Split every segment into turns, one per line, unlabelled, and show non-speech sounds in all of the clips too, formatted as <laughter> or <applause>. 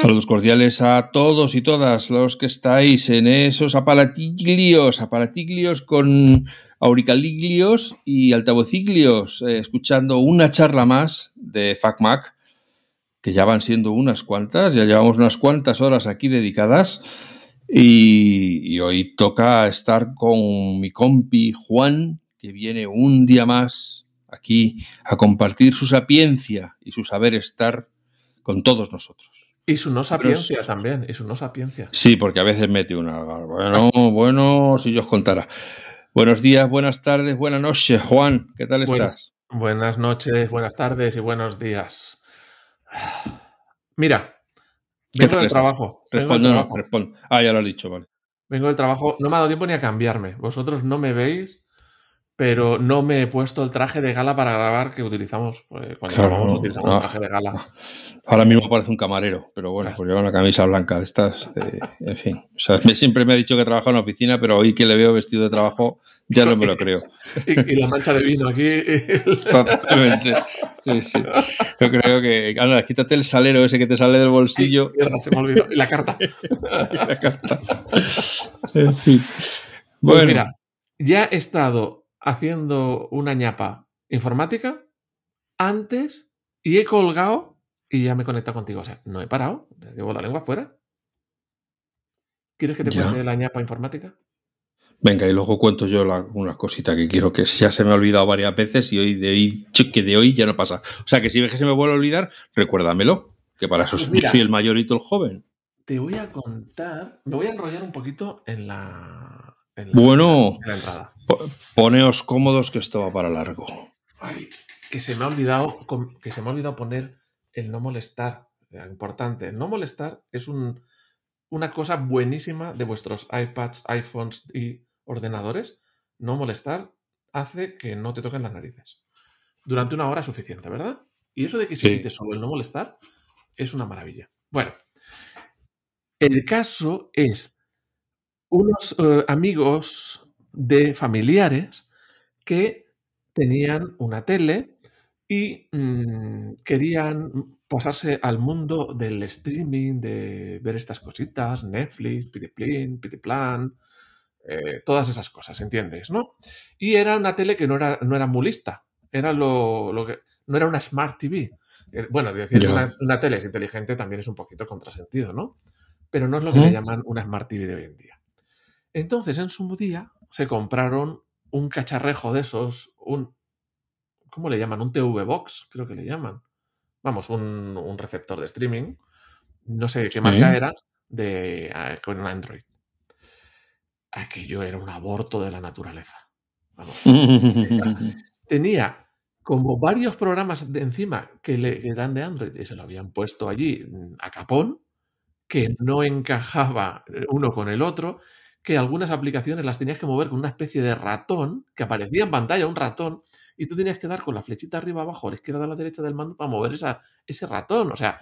Saludos cordiales a todos y todas los que estáis en esos aparatiglios, aparatiglios con auricaliglios y altavociglios, eh, escuchando una charla más de FacMac, que ya van siendo unas cuantas, ya llevamos unas cuantas horas aquí dedicadas. Y, y hoy toca estar con mi compi Juan, que viene un día más aquí a compartir su sapiencia y su saber estar con todos nosotros.
Y su no sapiencia también, y su no sapiencia.
Sí, porque a veces mete una. Bueno, bueno, si yo os contara. Buenos días, buenas tardes, buenas noches, Juan. ¿Qué tal estás?
Buenas noches, buenas tardes y buenos días. Mira, vengo del trabajo.
Respondo, no, respondo. Ah, ya lo has dicho, vale.
Vengo del trabajo, no me ha dado tiempo ni a cambiarme. Vosotros no me veis, pero no me he puesto el traje de gala para grabar que utilizamos pues, cuando grabamos utilizamos el traje de gala.
Ahora mismo parece un camarero, pero bueno, pues lleva una camisa blanca de estas, eh, en fin. O sea, siempre me ha dicho que trabaja en una oficina, pero hoy que le veo vestido de trabajo ya no me lo creo. <laughs>
y, la mancha de vino aquí. <laughs>
Totalmente. Sí, sí. Yo creo que, anda, quítate el salero ese que te sale del bolsillo.
se me olvidó. Y la carta. <laughs>
y la carta. En fin.
Pues bueno. mira, ya he estado haciendo una ñapa informática antes y he colgado y ya me he conectado contigo. O sea, no he parado, llevo la lengua fuera. ¿Quieres que te cuente la ñapa informática?
Venga, y luego cuento yo una cosita que quiero que ya se me ha olvidado varias veces y hoy de hoy, que de hoy ya no pasa. O sea, que si ves que se me vuelve a olvidar, recuérdamelo, que para eso pues soy el mayorito, el joven.
Te voy a contar, me voy a enrollar un poquito en la,
bueno, poneos cómodos que esto va para largo.
que se me ha olvidado, que se me ha olvidado poner el no molestar. Importante. El no molestar es una cosa buenísima de vuestros iPads, iPhones y ordenadores. No molestar hace que no te toquen las narices. Durante una hora es suficiente, ¿verdad? Y eso de que se quite solo el no molestar es una maravilla. Bueno, el caso es unos eh, amigos de familiares que tenían una tele y mm, querían pasarse al mundo del streaming, de ver estas cositas, Netflix, Pitiplin, Pitiplan, eh, todas esas cosas, ¿entiendes? ¿no? Y era una tele que no era, no era muy lista, era lo, que, no era una Smart TV. Eh, bueno, decir una, una, tele es inteligente también es un poquito contrasentido, ¿no? Pero no es lo que le llaman una Smart TV de hoy en día. Entonces, en su día, se compraron un cacharrejo de esos, un. ¿Cómo le llaman? Un TV Box, creo que le llaman. Vamos, un, receptor de streaming. No sé qué marca era, de, ah, con Android. Aquello era un aborto de la naturaleza. <laughs> tenía como varios programas de encima que, le, eran de Android y se lo habían puesto allí mm, a capón, que no encajaba eh, uno con el otro que algunas aplicaciones las tenías que mover con una especie de ratón que aparecía en pantalla, un ratón, y tú tenías que dar con la flechita arriba, abajo, a la izquierda, a la derecha del mando para mover esa, ese ratón. O sea,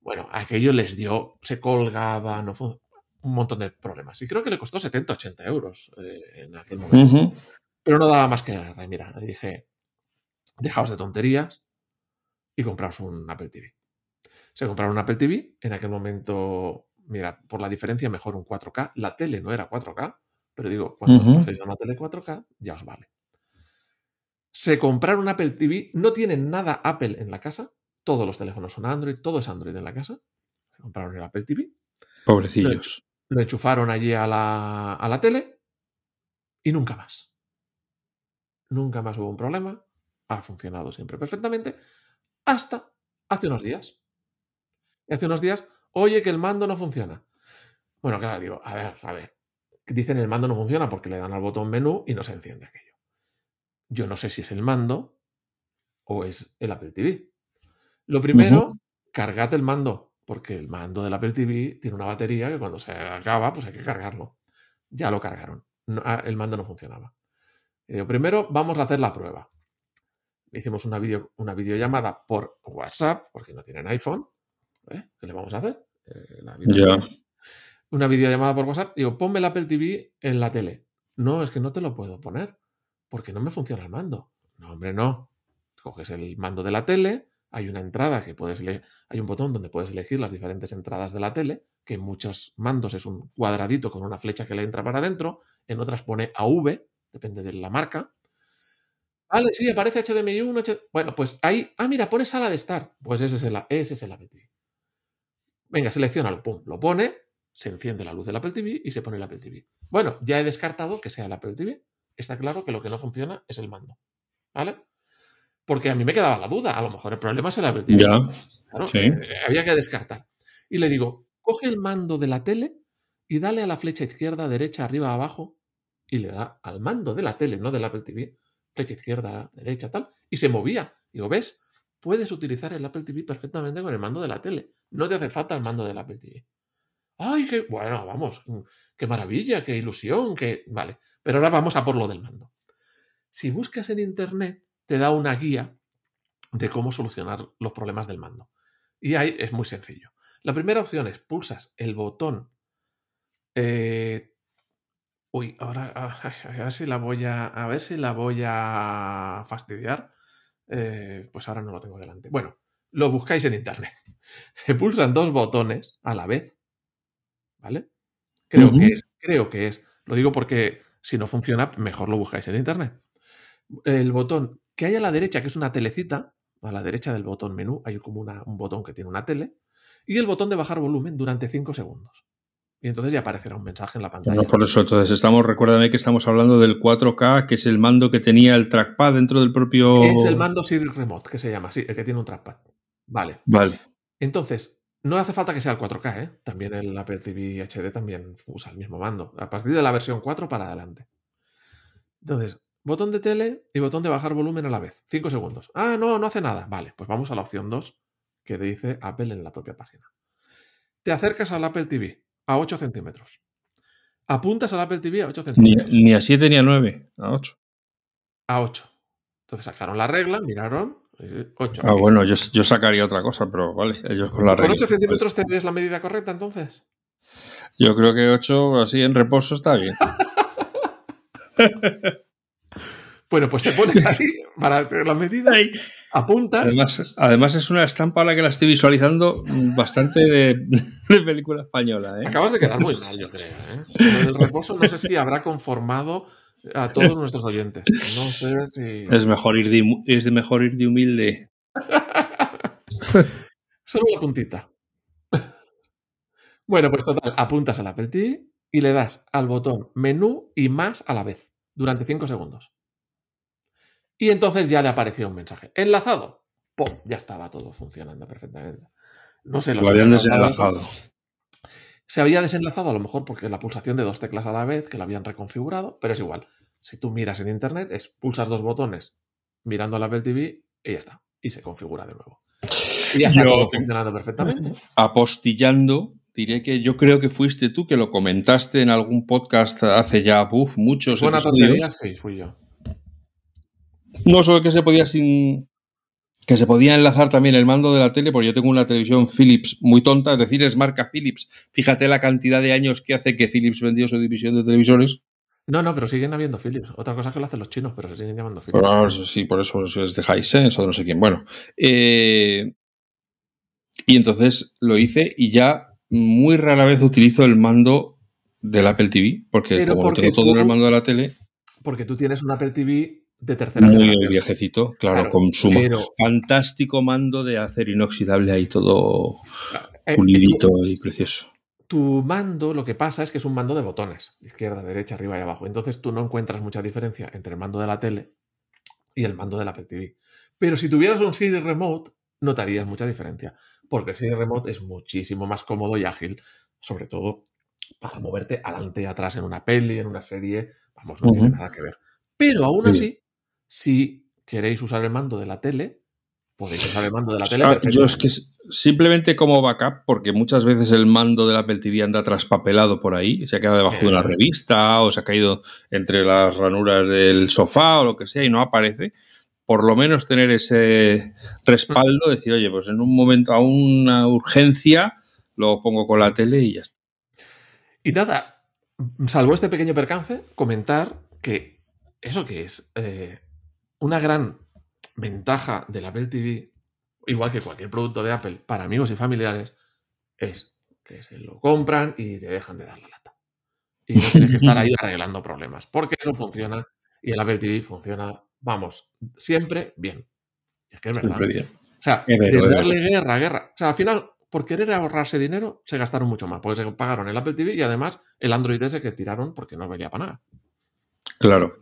bueno, aquello les dio, se colgaba, no fue un montón de problemas. Y creo que le costó 70, 80 euros eh, en aquel momento. Pero no daba más que nada. Mira, le dije, dejaos de tonterías y compraos un Apple TV. Se compraron un Apple TV, en aquel momento mira, por la diferencia mejor un 4K. La tele no era 4K, pero digo, cuando os paséis a una tele 4K, ya os vale. Se compraron un Apple TV, no tienen nada Apple en la casa, todos los teléfonos son Android, todo es Android en la casa. Se compraron el Apple TV.
Pobrecillos.
Lo, enchufaron allí a la, a la tele y nunca más. Nunca más hubo un problema. Ha funcionado siempre perfectamente. Hasta hace unos días. Y hace unos días Oye, que el mando no funciona. Bueno, claro, digo, a ver, a ver. Dicen el mando no funciona porque le dan al botón menú y no se enciende aquello. Yo no sé si es el mando o es el Apple TV. Lo primero, cargate el mando, porque el mando del Apple TV tiene una batería que cuando se acaba, pues hay que cargarlo. Ya lo cargaron. Ah, el mando no funcionaba. Y primero vamos a hacer la prueba. Hicimos una, video, una videollamada por WhatsApp, porque no tienen iPhone. ¿eh? ¿Qué le vamos a hacer?
Eh,
una videollamada por WhatsApp. Digo, ponme el Apple TV en la tele. No, es que no te lo puedo poner porque no me funciona el mando. No, hombre, no. Coges el mando de la tele, hay una entrada que puedes leer, hay un botón donde puedes elegir las diferentes entradas de la tele, que en muchos mandos es un cuadradito con una flecha que le entra para adentro, en otras pone AV, depende de la marca. Vale, sí, aparece HDMI 1, bueno, pues ahí, ah, mira, pone sala de estar, pues ese es el, ese es el Apple TV. Venga, seleccionalo, pum, lo pone, se enciende la luz del Apple TV y se pone el Apple TV. Bueno, ya he descartado que sea el Apple TV. Está claro que lo que no funciona es el mando. ¿Vale? Porque a mí me quedaba la duda. A lo mejor el problema es el Apple TV. Claro, eh, había que descartar. Y le digo, coge el mando de la tele y dale a la flecha izquierda, derecha, arriba, abajo. Y le da al mando de la tele, no del Apple TV. Flecha izquierda, derecha, tal. Y se movía. Digo, ¿ves? Puedes utilizar el Apple TV perfectamente con el mando de la tele. No te hace falta el mando del Apple TV. ¡Ay, qué! Bueno, vamos. ¡Qué maravilla! ¡Qué ilusión! ¡Qué! Vale. Pero ahora vamos a por lo del mando. Si buscas en Internet, te da una guía de cómo solucionar los problemas del mando. Y ahí es muy sencillo. La primera opción es pulsas el botón. Eh, uy, ahora a, ver si la voy a. A ver si la voy a fastidiar. Eh, pues ahora no lo tengo delante. Bueno, lo buscáis en internet. <laughs> Se pulsan dos botones a la vez. ¿Vale? Creo que es. Creo que es. Lo digo porque si no funciona, mejor lo buscáis en internet. El botón que hay a la derecha, que es una telecita, a la derecha del botón menú hay como un botón que tiene una tele, y el botón de bajar volumen durante 5 segundos. Y entonces ya aparecerá un mensaje en la pantalla.
No, por eso, entonces estamos, recuérdame que estamos hablando del 4K, que es el mando que tenía el trackpad dentro del propio.
Es el mando Siri Remote, que se llama, sí, el que tiene un trackpad. Vale.
Vale.
Entonces, no hace falta que sea el 4K, ¿eh? También el Apple TV HD también usa el mismo mando. A partir de la versión 4 para adelante. Entonces, Botón de tele y botón de bajar volumen a la vez. 5 segundos. Ah, no, no hace nada. Vale, pues vamos a la opción 2 que dice Apple en la propia página. Te acercas al Apple TV a 8 centímetros. Apuntas al Apple TV a 8 centímetros.
Ni, a 7 ni a 9, a 8.
A 8. Entonces sacaron la regla, miraron. 8.
Ah, bueno, yo, sacaría otra cosa, pero vale, ellos con la regla.
¿Con 8 centímetros te la medida correcta entonces?
Yo creo que 8 así en reposo está bien. <laughs>
Bueno, pues te pones ahí <laughs> para la medida y apuntas.
Además, es una estampa a la que la estoy visualizando bastante de, <laughs> película española. ¿eh?
Acabas de quedar muy mal, yo creo. ¿eh? El reposo no sé si habrá conformado a todos nuestros oyentes. No sé si.
Es mejor ir de, es mejor ir de humilde. <laughs>
Solo la puntita. Bueno, pues total, apuntas al Apple TV y le das al botón menú y más a la vez durante 5 segundos. Y entonces ya le apareció un mensaje. Enlazado. ¡Pum! Ya estaba todo funcionando perfectamente. No sé
lo, lo habían desenlazado.
Se había desenlazado a lo mejor porque la pulsación de dos teclas a la vez, que lo habían reconfigurado, pero es igual. Si tú miras en internet, es pulsas dos botones mirando la Apple TV y ya está. Y se configura de nuevo. Y ya está todo funcionando perfectamente.
Apostillando, diré que yo creo que fuiste tú que lo comentaste en algún podcast hace ya muchos
Buena tontería, sí, fui yo.
No solo que se podía sin. que se podía enlazar también el mando de la tele, porque yo tengo una televisión Philips muy tonta, es decir, es marca Philips. Fíjate la cantidad de años que hace que Philips vendió su división de televisores.
No, no, pero siguen habiendo Philips. Otra cosa que lo hacen los chinos, pero se siguen llamando Philips.
sí, por eso es de Hisense o de no sé quién. Bueno. Eh, y entonces lo hice y ya muy rara vez utilizo el mando del Apple TV, porque como tengo todo en el mando de la tele.
Porque tú tienes un Apple TV de tercera
Muy viejecito, claro, con su fantástico mando de acero inoxidable ahí todo eh, pulidito y precioso.
Tu mando, lo que pasa es que es un mando de botones, izquierda, derecha, arriba y abajo. Entonces tú no encuentras mucha diferencia entre el mando de la tele y el mando del Apple TV. Pero si tuvieras un CD Remote, notarías mucha diferencia, porque el CD Remote es muchísimo más cómodo y ágil, sobre todo para moverte adelante y atrás en una peli, en una serie. Vamos, no tiene nada que ver. Pero aún así, si queréis usar el mando de la tele, podéis usar el mando de la tele.
Ah, yo es que simplemente como backup, porque muchas veces el mando del Apple TV anda traspapelado por ahí, se ha quedado debajo de una revista o se ha caído entre las ranuras del sofá o lo que sea y no aparece. Por lo menos tener ese respaldo, decir, oye, pues en un momento, a una urgencia, lo pongo con la tele y ya está.
Y nada, salvo este pequeño percance, comentar que eso que es eh, una gran ventaja del Apple TV igual que cualquier producto de Apple, para amigos y familiares, es que se lo compran y te dejan de dar la lata. Y no tienes que estar ahí <laughs> arreglando problemas, porque eso funciona y el Apple TV funciona, vamos, siempre bien. Es que es verdad.
Bien.
O sea, de darle guerra, guerra. O sea, al final, por querer ahorrarse dinero, se gastaron mucho más, porque se pagaron el Apple TV y además el Android ese que tiraron porque no valía para nada.
Claro.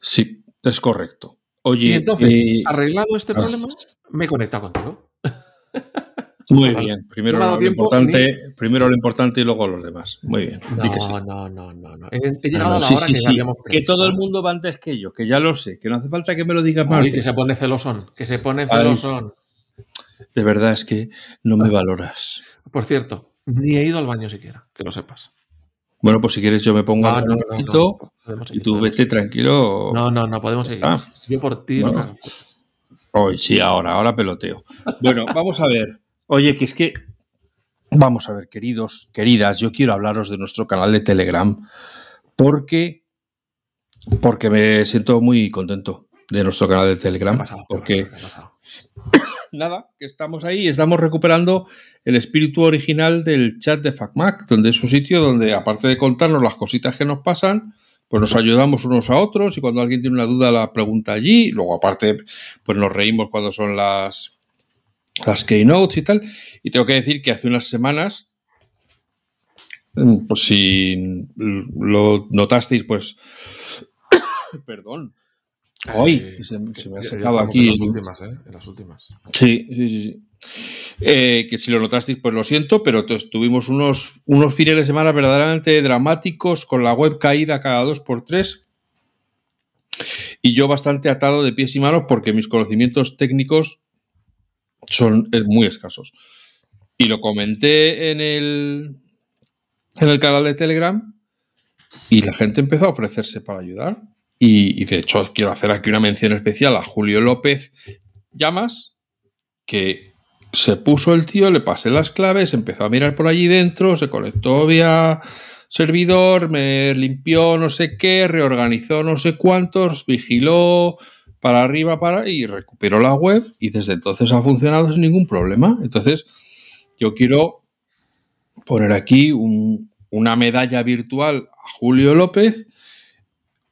Sí, es correcto. Oye,
Y entonces,
eh,
arreglado este problema, me he conectado contigo. <laughs>
muy bien. Primero
no
lo
tiempo
importante, primero lo importante y luego los demás. Muy bien. Sí.
No, no, no, no, no. He, llegado
no,
a la
sí,
hora
sí,
que habíamos
Que todo el mundo va antes que yo, que ya lo sé, que no hace falta que me lo más.
Ay, que se pone celosón, que se pone celosón.
De verdad es que no me valoras.
Por cierto, ni he ido al baño siquiera, que lo sepas.
Bueno, pues si quieres yo me pongo
No, no,
un
no,
y tú vete tranquilo.
No, no, no podemos seguir.
Ah.
Yo por ti
Bueno. Hoy sí, ahora, ahora peloteo. Bueno, vamos a ver. Oye, que es que. Vamos a ver, queridos, queridas, yo quiero hablaros de nuestro canal de Telegram porque. Porque me siento muy contento de nuestro canal de
¿Qué ha
Telegram. Porque
pasado? ¿Qué ha pasado?
Nada, que estamos ahí, estamos recuperando el espíritu original del chat de FacMac, donde es un sitio donde, aparte de contarnos las cositas que nos pasan, pues nos ayudamos unos a otros y cuando alguien tiene una duda la pregunta allí. Luego, aparte, pues nos reímos cuando son las, las keynotes y tal. Y tengo que decir que hace unas semanas, pues si lo notasteis, pues. <coughs> Perdón. Hoy,
Eh,
se, me ha secado aquí.
En las últimas, ¿eh? En las últimas.
Sí, sí, sí. sí. Eh, que si lo notasteis, pues lo siento, pero tuvimos unos, unos fines de semana verdaderamente dramáticos con la web caída cada dos por tres y yo bastante atado de pies y manos porque mis conocimientos técnicos son eh, muy escasos. Y lo comenté en el, en el canal de Telegram y la gente empezó a ofrecerse para ayudar. Y, de hecho quiero hacer aquí una mención especial a Julio López Llamas, que se puso el tío, le pasé las claves, empezó a mirar por allí dentro, se conectó vía servidor, me limpió no sé qué, reorganizó no sé cuántos, vigiló para arriba para y recuperó la web y desde entonces ha funcionado sin ningún problema. Entonces, yo quiero poner aquí un- una medalla virtual a Julio López,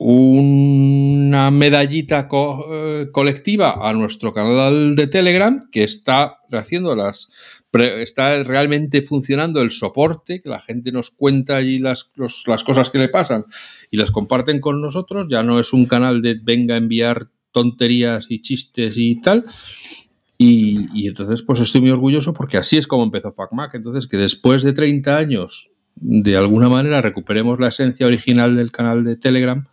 una medallita eh, colectiva a nuestro canal de Telegram que está haciendo las está realmente funcionando el soporte que la gente nos cuenta allí las, los- las cosas que le pasan y las comparten con nosotros. Ya no es un canal de venga a enviar tonterías y chistes y tal. Y, y entonces pues estoy muy orgulloso porque así es como empezó FacMac entonces que después de 30 años de alguna manera recuperemos la esencia original del canal de Telegram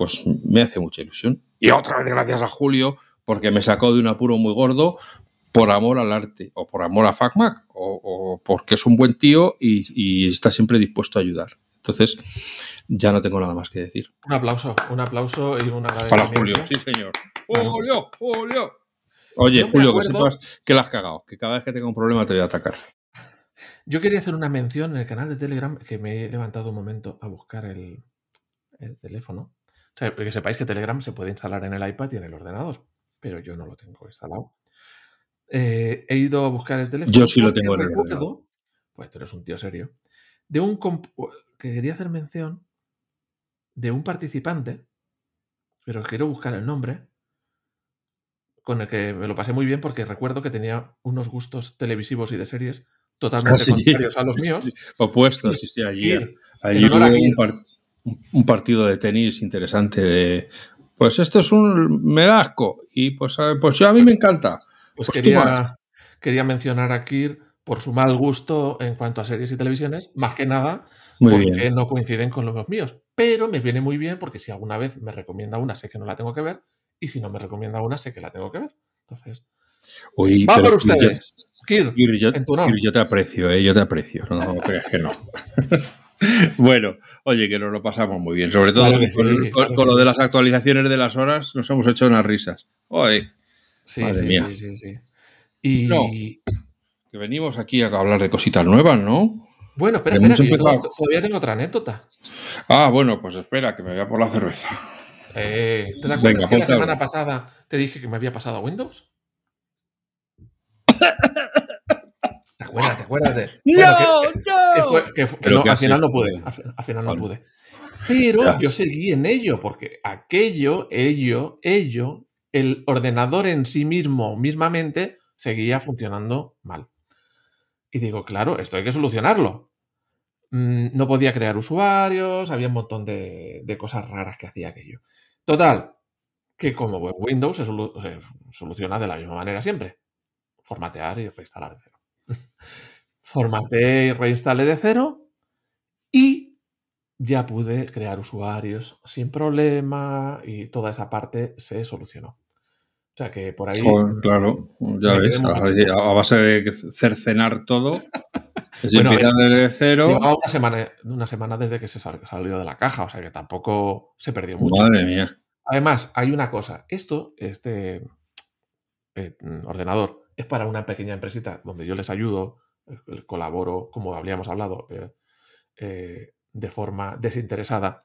pues me hace mucha ilusión. Y otra vez gracias a Julio, porque me sacó de un apuro muy gordo por amor al arte, o por amor a FacMac, o, o porque es un buen tío y, y está siempre dispuesto a ayudar. Entonces, ya no tengo nada más que decir.
Un aplauso, un aplauso y un
Para
agradecimiento.
Julio, sí, señor.
Bueno.
Julio, Julio. Oye, Julio, que sepas que la has cagado, que cada vez que tenga un problema te voy a atacar.
Yo quería hacer una mención en el canal de Telegram que me he levantado un momento a buscar el, el teléfono. O sea, que sepáis que Telegram se puede instalar en el iPad y en el ordenador, pero yo no lo tengo instalado. Eh, he ido a buscar el teléfono.
Yo sí lo tengo en el ordenador.
Pues tú eres un tío serio. De un comp- que quería hacer mención de un participante, pero quiero buscar el nombre, con el que me lo pasé muy bien porque recuerdo que tenía unos gustos televisivos y de series totalmente
Ah, sí.
contrarios a los míos. <laughs>
Opuesto, sí, sí, allí. Allí hubo un, par- un partido de tenis interesante de. Pues esto es un medasco. Y pues, a- pues yo a mí me encanta.
pues
Pues
quería, quería mencionar a Kir por su mal gusto en cuanto a series y televisiones, más que nada
Muy
porque
bien.
no coinciden con los míos. Pero me viene muy bien porque si alguna vez me recomienda una, sé que no la tengo que ver, y si no me recomienda una, sé que la tengo que ver. Entonces,
Uy,
va por
Kir,
ustedes. Kir,
yo- Kir, yo,
en tu.
Kir, yo te aprecio, ¿eh? yo te aprecio. No, no creas que no. <laughs> <laughs> bueno, oye, que nos lo pasamos muy bien. Sobre todo
Claro
con,
sí,
con-
claro
con
que
lo de las actualizaciones de las horas, nos hemos hecho unas risas. Oye,
Sí,
Madre
sí,
mía.
sí, sí, sí. Y
No. que venimos aquí a hablar de cositas nuevas, ¿no?
bueno, espera, espera, que
empezado.
todavía tengo otra anécdota.
Ah, bueno, pues espera, que me voy a por la cerveza.
Eh, ¿Te acuerdas
Venga,
que la semana pasada te dije que me había pasado a Windows? <laughs> ¿Te acuerdas? ¿Te acuerdas <laughs> de.?
¡No!
Bueno, que-
¡No!
que fue- que fue-
Pero
no,
que
al final no pude. Al, fi- al final no pude. Pero
Ya.
yo seguí en ello, porque aquello, ello, ello, el ordenador en sí mismo, mismamente, seguía funcionando mal. Y digo, claro, esto hay que solucionarlo. Mm, No podía crear usuarios, había un montón de, de cosas raras que hacía aquello. Total, que como Windows se, solu- se soluciona de la misma manera siempre. Formatear y reinstalar de cero. Formateé y reinstalé de cero y ya pude crear usuarios sin problema y toda esa parte se solucionó. O sea que por ahí...
Joder, claro, ya ves, a, a base de cercenar todo, <laughs>
Bueno,
desde cero.
Llevaba una semana, una semana desde que se sal- salió de la caja, o sea que tampoco se perdió mucho.
Madre mía.
Además, hay una cosa. Esto, este eh, ordenador, es para una pequeña empresita donde yo les ayudo, eh, colaboro, como habíamos hablado, eh, eh, de forma desinteresada.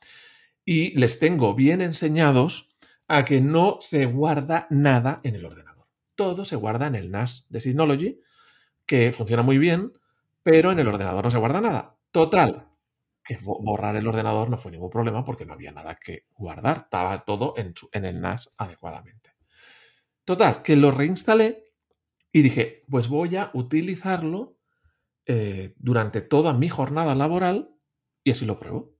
Y les tengo bien enseñados a que no se guarda nada en el ordenador. Todo se guarda en el NAS de Synology, que funciona muy bien, pero en el ordenador no se guarda nada. Total, que bo- borrar el ordenador no fue ningún problema porque no había nada que guardar. Estaba todo en, en el NAS adecuadamente. Total, que lo reinstalé y dije, pues voy a utilizarlo eh, durante toda mi jornada laboral y así lo pruebo.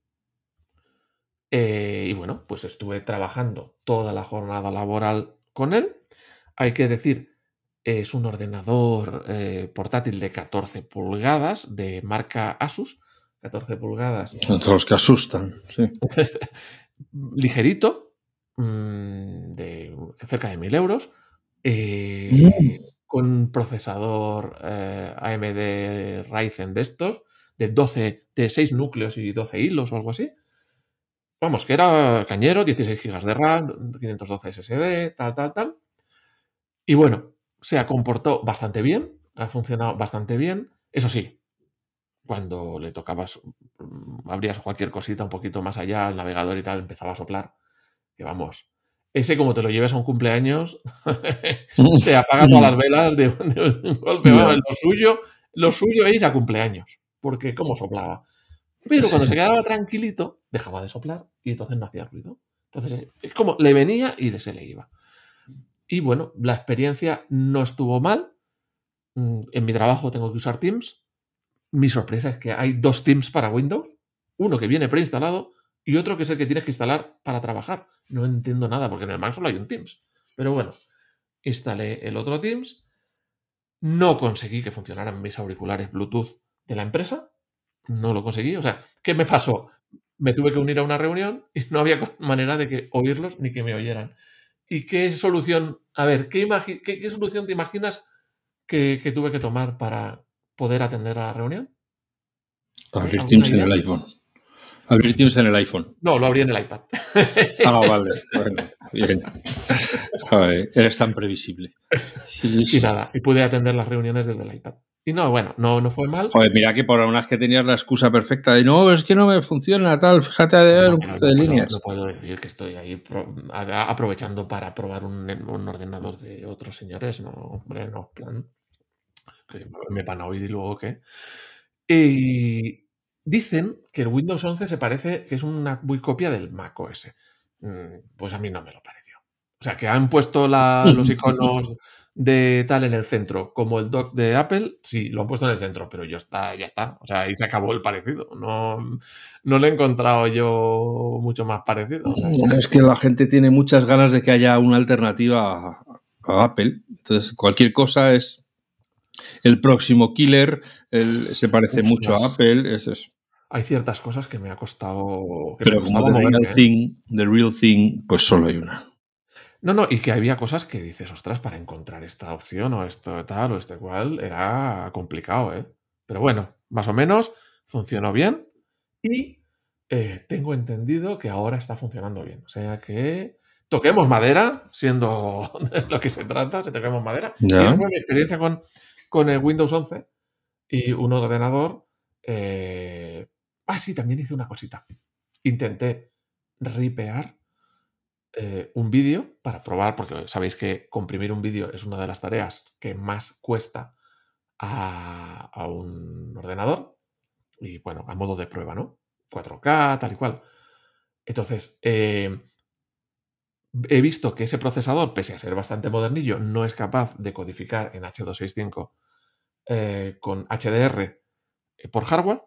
Eh, y bueno, pues estuve trabajando toda la jornada laboral con él. Hay que decir, es un ordenador eh, portátil de 14 pulgadas de marca Asus. 14 pulgadas
Todos los que asustan. Sí. <laughs>
ligerito, mm, de cerca de 1000 euros, eh, con procesador eh, AMD Ryzen de estos, de 12, de 6 núcleos y 12 hilos o algo así. Vamos, que era cañero, 16 GB de RAM, 512 SSD, tal, tal, tal. Y bueno, se ha comportado bastante bien, ha funcionado bastante bien. Eso sí, cuando le tocabas, mm, abrías cualquier cosita un poquito más allá, el navegador y tal, empezaba a soplar. Que vamos, ese como te lo lleves a un cumpleaños, <laughs> te apaga todas las <laughs> velas de, de un golpe. Vamos, lo suyo, lo suyo es a cumpleaños, porque como soplaba. Pero cuando se quedaba tranquilito, dejaba de soplar y entonces no hacía ruido. Entonces es como le venía y se le iba. Y bueno, la experiencia no estuvo mal. Mm, En mi trabajo tengo que usar Teams. Mi sorpresa es que hay dos Teams para Windows. Uno que viene preinstalado y otro que es el que tienes que instalar para trabajar. No entiendo nada porque en el Mac solo hay un Teams. Pero bueno, instalé el otro Teams. No conseguí que funcionaran mis auriculares Bluetooth de la empresa. No lo conseguí. O sea, ¿qué me pasó? Me tuve que unir a una reunión y no había <laughs> manera de que oírlos ni que me oyeran. ¿Y qué solución? A ver, ¿qué, imagi- qué- qué solución te imaginas que, que tuve que tomar para poder atender a la reunión?
Abrir
¿Alguna
Teams en el iPhone. Abrir Teams en el iPhone.
No, lo abrí en el iPad.
Ah, vale. Bueno, bien. Joder, eres tan previsible. Sí, sí.
y nada, y pude atender las reuniones desde el iPad. Y no, bueno, no, no fue mal.
Joder, mira que por unas que tenías la excusa perfecta de no, es que no me funciona tal, fíjate de ver un
no
de
puedo-
líneas.
No puedo decir que estoy ahí pro- a- aprovechando para probar un, un ordenador de otros señores. No, hombre, no, plan. Que me van a oír y luego qué. Y dicen que el Windows 11 se parece, que es una muy copia del Mac OS. Mm, Pues a mí no me lo pareció. O sea, que han puesto la- <laughs> los iconos de tal en el centro, como el dock de Apple, sí, lo han puesto en el centro, pero ya está, ya está. O sea, ahí se acabó el parecido. No, no lo he encontrado yo mucho más parecido.
Es que la gente tiene muchas ganas de que haya una alternativa a, Apple. Entonces, cualquier cosa es el próximo killer, el- se parece mucho a Apple, es eso.
Hay ciertas cosas que me ha costado. Que me
Pero como
costaba
the real,
moverme, ¿eh?
thing, the real thing, pues solo hay una.
No, no, y que había cosas que dices, ostras, para encontrar esta opción o esto tal o este cual, era complicado, ¿eh? Pero bueno, más o menos funcionó bien y eh, tengo entendido que ahora está funcionando bien. O sea que toquemos madera, siendo <laughs> lo que se trata, si toquemos madera. Y
Ya.
esa fue mi experiencia con, con el Windows 11 y un ordenador. eh, Ah, sí, también hice una cosita. Intenté ripear eh, un vídeo para probar, porque sabéis que comprimir un vídeo es una de las tareas que más cuesta a, un ordenador. Y bueno, a modo de prueba, ¿no? 4K, tal y cual. Entonces, eh, he visto que ese procesador, pese a ser bastante modernillo, no es capaz de codificar en H265 eh, con HDR por hardware.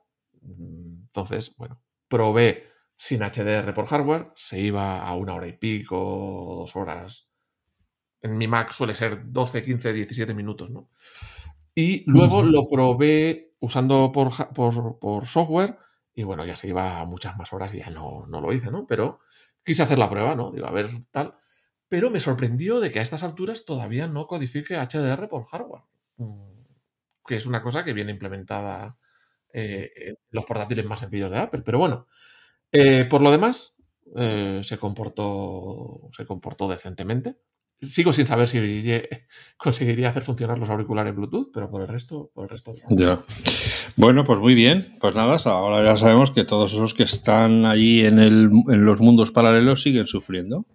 Entonces, bueno, probé sin HDR por hardware, se iba a una hora y pico, dos horas. En mi Mac suele ser 12, 15, 17 minutos, ¿no? Y luego lo probé usando por, por, por software y bueno, ya se iba a muchas más horas y ya no, no lo hice, ¿no? Pero quise hacer la prueba, ¿no? Digo, a ver, tal. Pero me sorprendió de que a estas alturas todavía no codifique HDR por hardware. Mm, que es una cosa que viene implementada eh, en los portátiles más sencillos de Apple. Pero bueno, eh, por lo demás, eh, se, comportó, se comportó decentemente. Sigo sin saber si <laughs> conseguiría hacer funcionar los auriculares Bluetooth, pero por el resto, por el resto.
Ya. Bueno, pues muy bien. Pues nada, ahora ya sabemos que todos esos que están allí en, el, en los mundos paralelos siguen sufriendo.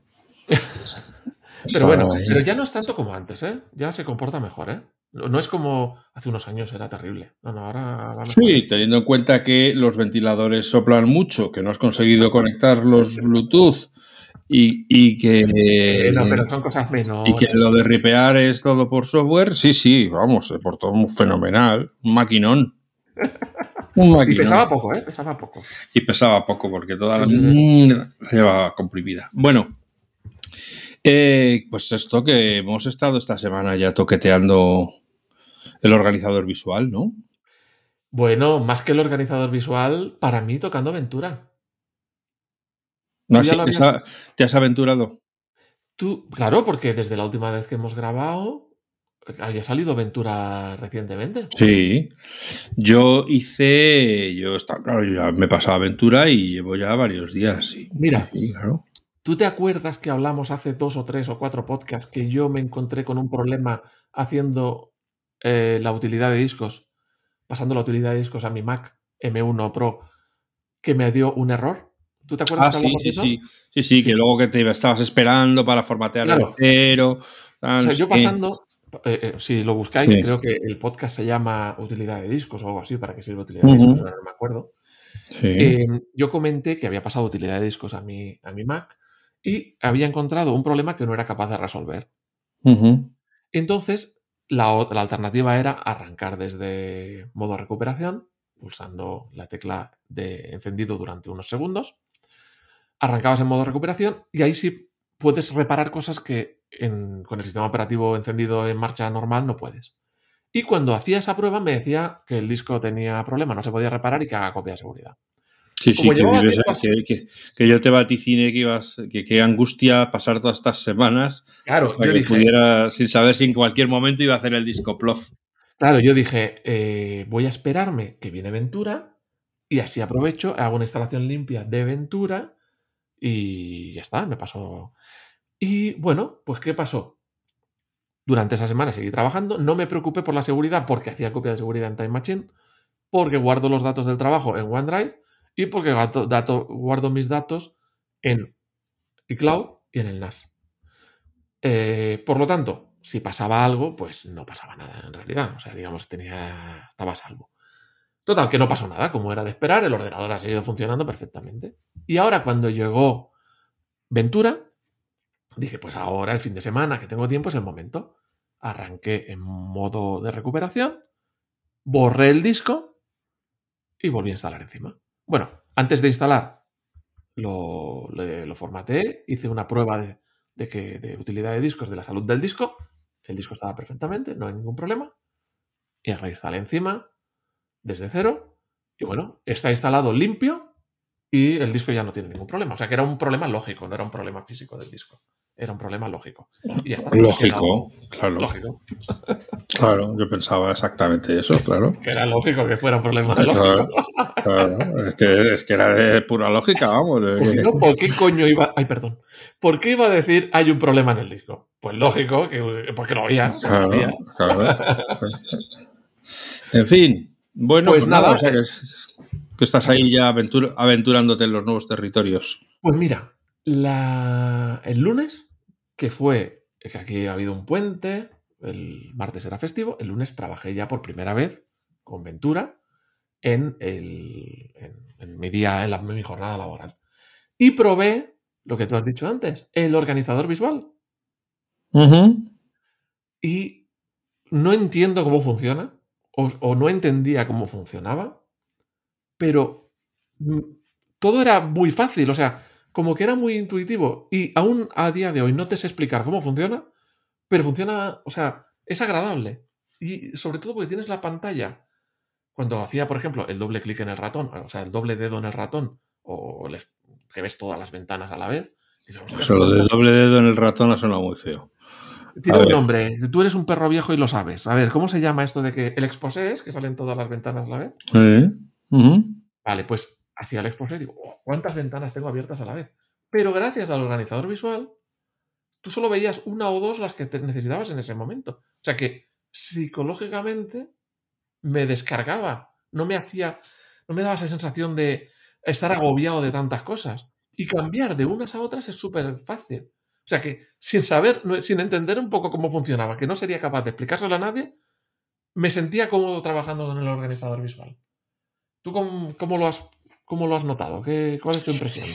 <laughs>
pero bueno, pero ya no es tanto como antes, ¿eh? Ya se comporta mejor, ¿eh? No es como hace unos años era terrible. No, no, ahora va
Sí, teniendo en cuenta que los ventiladores soplan mucho, que no has conseguido conectar los Bluetooth y, que.
No, pero son cosas menos.
Y que lo de ripear es todo por software, sí, sí, vamos, por todo fenomenal. Un maquinón. <laughs>
Un maquinón. Y pesaba poco, ¿eh? Pesaba poco.
Y pesaba poco, porque toda la mierda llevaba comprimida. Bueno, eh, pues esto que hemos estado esta semana ya toqueteando el organizador visual, ¿no?
Bueno, más que el organizador visual, para mí tocando Ventura.
No, ¿Te has aventurado?
Tú, claro, porque desde la última vez que hemos grabado había salido aventura recientemente.
Sí, yo hice, yo está claro, yo ya me he pasado aventura y llevo ya varios días.
Mira, claro. ¿tú te acuerdas que hablamos hace dos o tres o cuatro podcasts que yo me encontré con un problema haciendo eh, la utilidad de discos, pasando la utilidad de discos a mi Mac M1 Pro, que me dio un error? ¿Tú te acuerdas?
Ah, sí, sí, sí, sí, sí, que luego que te estabas esperando para formatear
claro.
pero
O sea, yo pasando, eh, eh, si lo buscáis, sí. creo que el podcast se llama Utilidad de discos o algo así, para que sirva utilidad de discos, no me acuerdo. Sí. Eh, yo comenté que había pasado utilidad de discos a mi, a mi Mac y había encontrado un problema que no era capaz de resolver.
Uh -huh.
Entonces, la, la alternativa era arrancar desde modo recuperación, pulsando la tecla de encendido durante unos segundos arrancabas en modo recuperación y ahí sí puedes reparar cosas que con el sistema operativo encendido en marcha normal no puedes. Y cuando hacía esa prueba me decía que el disco tenía problema, no se podía reparar y que haga copia de seguridad.
Sí, sí, que, vives, que, que, que, yo te vaticine que ibas, que qué angustia pasar todas estas semanas
claro,
hasta que dije, pudiera, sin saber si en cualquier momento iba a hacer el disco plof.
Claro, yo dije, eh, voy a esperarme que viene Ventura y así aprovecho, hago una instalación limpia de Ventura y ya está, me pasó. Y bueno, pues ¿qué pasó? Durante esa semana seguí trabajando, no me preocupé por la seguridad porque hacía copia de seguridad en Time Machine, porque guardo los datos del trabajo en OneDrive y porque guardo mis datos en iCloud y en el NAS. Eh, por lo tanto, si pasaba algo, pues no pasaba nada en realidad. O sea, digamos, tenía, estaba a salvo. Total, que no pasó nada, como era de esperar, el ordenador ha seguido funcionando perfectamente. Y ahora cuando llegó Ventura, dije, pues ahora el fin de semana que tengo tiempo es el momento. Arranqué en modo de recuperación, borré el disco y volví a instalar encima. Bueno, antes de instalar lo, formateé, hice una prueba de, de utilidad de discos, de la salud del disco. El disco estaba perfectamente, no hay ningún problema. Y reinstalé encima, desde cero. Y bueno, está instalado limpio y el disco ya no tiene ningún problema. O sea que era un problema lógico, no era un problema físico del disco. Era un problema lógico. Y ya está.
Lógico, claro.
Lógico. <laughs>
Claro, yo pensaba exactamente eso, claro. <laughs>
Que era lógico que fuera un problema lógico.
Claro. Es, que, es, que, era de pura lógica, vamos.
Pues si no, ¿por qué coño iba. Ay, perdón. ¿Por qué iba a decir hay un problema en el disco? Pues lógico, que, porque lo había.
Claro,
lo había.
claro. en fin, bueno,
pues, pues nada,
o sea, que, es, que, estás ahí ya aventur aventurándote en los nuevos territorios.
Pues mira, la, el lunes, que fue, que aquí ha habido un puente, el martes era festivo, el lunes trabajé ya por primera vez con Ventura en, el, en, mi día, en, la, mi jornada laboral. Y probé lo que tú has dicho antes, el organizador visual. Y no entiendo cómo funciona, o, no entendía cómo funcionaba, pero mm, todo era muy fácil, o sea, como que era muy intuitivo y aún a día de hoy no te sé explicar cómo funciona, pero funciona, o sea, es agradable. Y sobre todo porque tienes la pantalla. Cuando hacía, por ejemplo, el doble clic en el ratón, o sea, el doble dedo en el ratón, o que ves todas las ventanas a la vez.
Eso, lo del doble dedo en el ratón ha sonado muy feo.
Tiene un nombre. Tú eres un perro viejo y lo sabes. A ver, ¿cómo se llama esto de que el exposé es que salen todas las ventanas a la vez? Vale, pues hacia el exposé digo, oh, ¿cuántas ventanas tengo abiertas a la vez? Pero gracias al organizador visual, tú solo veías una o dos las que te necesitabas en ese momento. O sea que psicológicamente me descargaba. No me hacía, no me daba esa sensación de estar agobiado de tantas cosas. Y cambiar de unas a otras es súper fácil. O sea que sin saber, sin entender un poco cómo funcionaba, que no sería capaz de explicárselo a nadie, me sentía cómodo trabajando con el organizador visual. ¿Tú cómo, lo, has, cómo lo has notado? ¿Qué, ¿Cuál es tu impresión?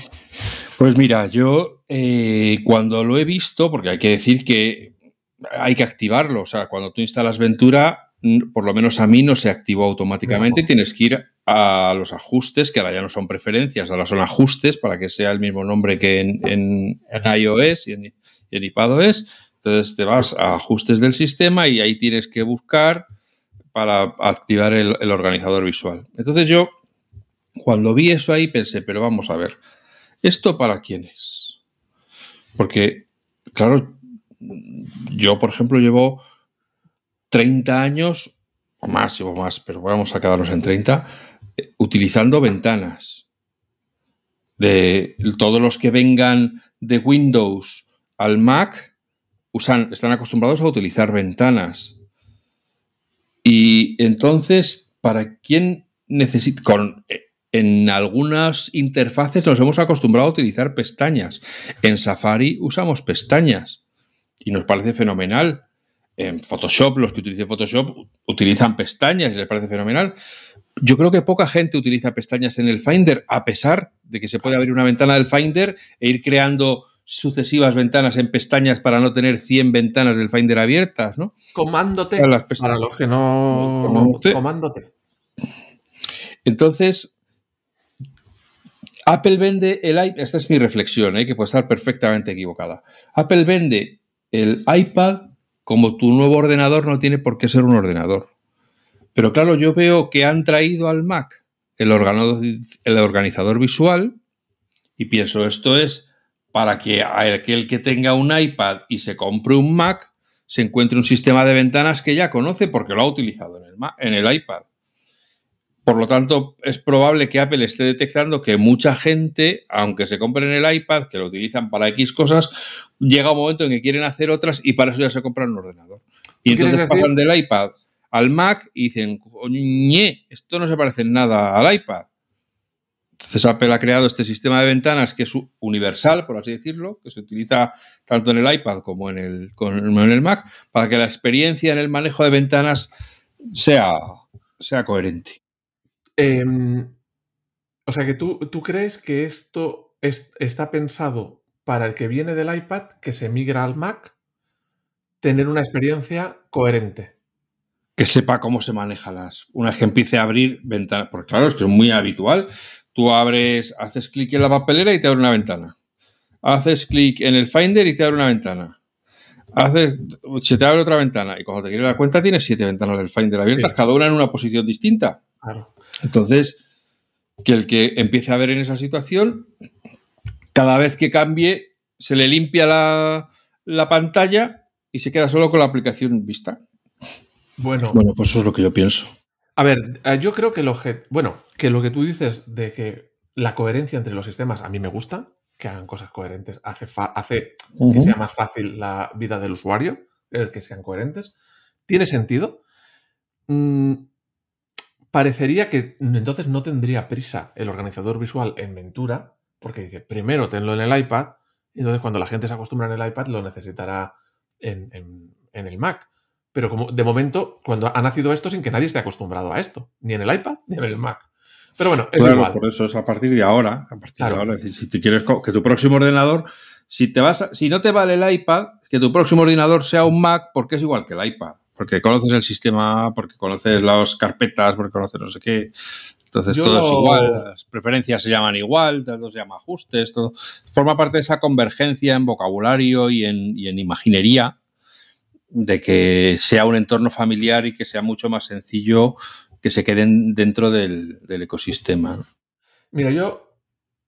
Pues mira, yo eh, cuando lo he visto, porque hay que decir que hay que activarlo, o sea, cuando tú instalas Ventura, por lo menos a mí no se activó automáticamente, tienes que ir a los ajustes, que ahora ya no son preferencias, ahora son ajustes para que sea el mismo nombre que en, iOS y en, iPadOS. Entonces te vas a ajustes del sistema y ahí tienes que buscar para activar el, el organizador visual. Entonces yo, cuando vi eso ahí, pensé, pero vamos a ver, ¿esto para quién es? Porque, claro, yo, por ejemplo, llevo 30 años, o más, llevo más, pero vamos a quedarnos en 30, eh, utilizando ventanas. De todos los que vengan de Windows al Mac usan, están acostumbrados a utilizar ventanas. Y entonces, ¿para quién necesita? Con, eh, en algunas interfaces nos hemos acostumbrado a utilizar pestañas. En Safari usamos pestañas y nos parece fenomenal. En Photoshop, los que utilicen Photoshop utilizan pestañas y les parece fenomenal. Yo creo que poca gente utiliza pestañas en el Finder, a pesar de que se puede abrir una ventana del Finder e ir creando sucesivas ventanas en pestañas para no tener 100 ventanas del Finder abiertas, ¿no?
Comándote. Para, para los que no... Comándote.
Entonces, Apple vende el iPad, esta es mi reflexión, ¿eh? que puede estar perfectamente equivocada. Apple vende el iPad como tu nuevo ordenador no tiene por qué ser un ordenador. Pero claro, yo veo que han traído al Mac el, el organizador visual y pienso, esto es para que aquel que tenga un iPad y se compre un Mac se encuentre un sistema de ventanas que ya conoce porque lo ha utilizado en el, en el iPad. Por lo tanto, es probable que Apple esté detectando que mucha gente, aunque se compren el iPad, que lo utilizan para X cosas, llega un momento en que quieren hacer otras y para eso ya se compran un ordenador. Y entonces pasan del iPad al Mac y dicen, coñe, esto no se parece en nada al iPad. Entonces Apple ha creado este sistema de ventanas que es universal, por así decirlo, que se utiliza tanto en el iPad como en el, en el Mac, para que la experiencia en el manejo de ventanas sea, sea coherente.
Em, o sea que tú, tú crees que esto está pensado para el que viene del iPad, que se migra al Mac, tener una experiencia coherente.
Que sepa cómo se maneja las. Una vez que empiece a abrir ventanas. Porque claro, es que es muy habitual. Tú abres, haces clic en la papelera y te abre una ventana. Haces clic en el Finder y te abre una ventana. Haces, se te abre otra ventana. Y cuando te quieres dar cuenta, tienes siete ventanas del Finder abiertas, cada una en una posición distinta. Claro. Entonces, que el que empiece a ver en esa situación, cada vez que cambie, se le limpia la, pantalla y se queda solo con la aplicación vista. Bueno, bueno, pues eso es lo que yo pienso.
A ver, eh, yo creo que lo, bueno, que lo que tú dices de que la coherencia entre los sistemas a mí me gusta, que hagan cosas coherentes, hace, hace que sea más fácil la vida del usuario, el que sean coherentes. Tiene sentido. Mm, parecería que entonces no tendría prisa el organizador visual en Ventura porque dice, primero tenlo en el iPad, y entonces cuando la gente se acostumbra en el iPad lo necesitará en, el Mac. Pero como de momento, cuando ha nacido esto sin que nadie esté acostumbrado a esto, ni en el iPad ni en el Mac. Pero bueno, es igual.
Por eso es a partir de ahora. A partir de ahora. Si, si quieres que tu próximo ordenador, si te vas, si no te vale el iPad, que tu próximo ordenador sea un Mac, porque es igual que el iPad. Porque conoces el sistema, porque conoces las carpetas, porque conoces no sé qué. Entonces todo es igual, las preferencias se llaman igual, todo se llama ajustes, todo. Forma parte de esa convergencia en vocabulario y en, en imaginería de que sea un entorno familiar y que sea mucho más sencillo que se queden dentro del, ecosistema.
Mira, yo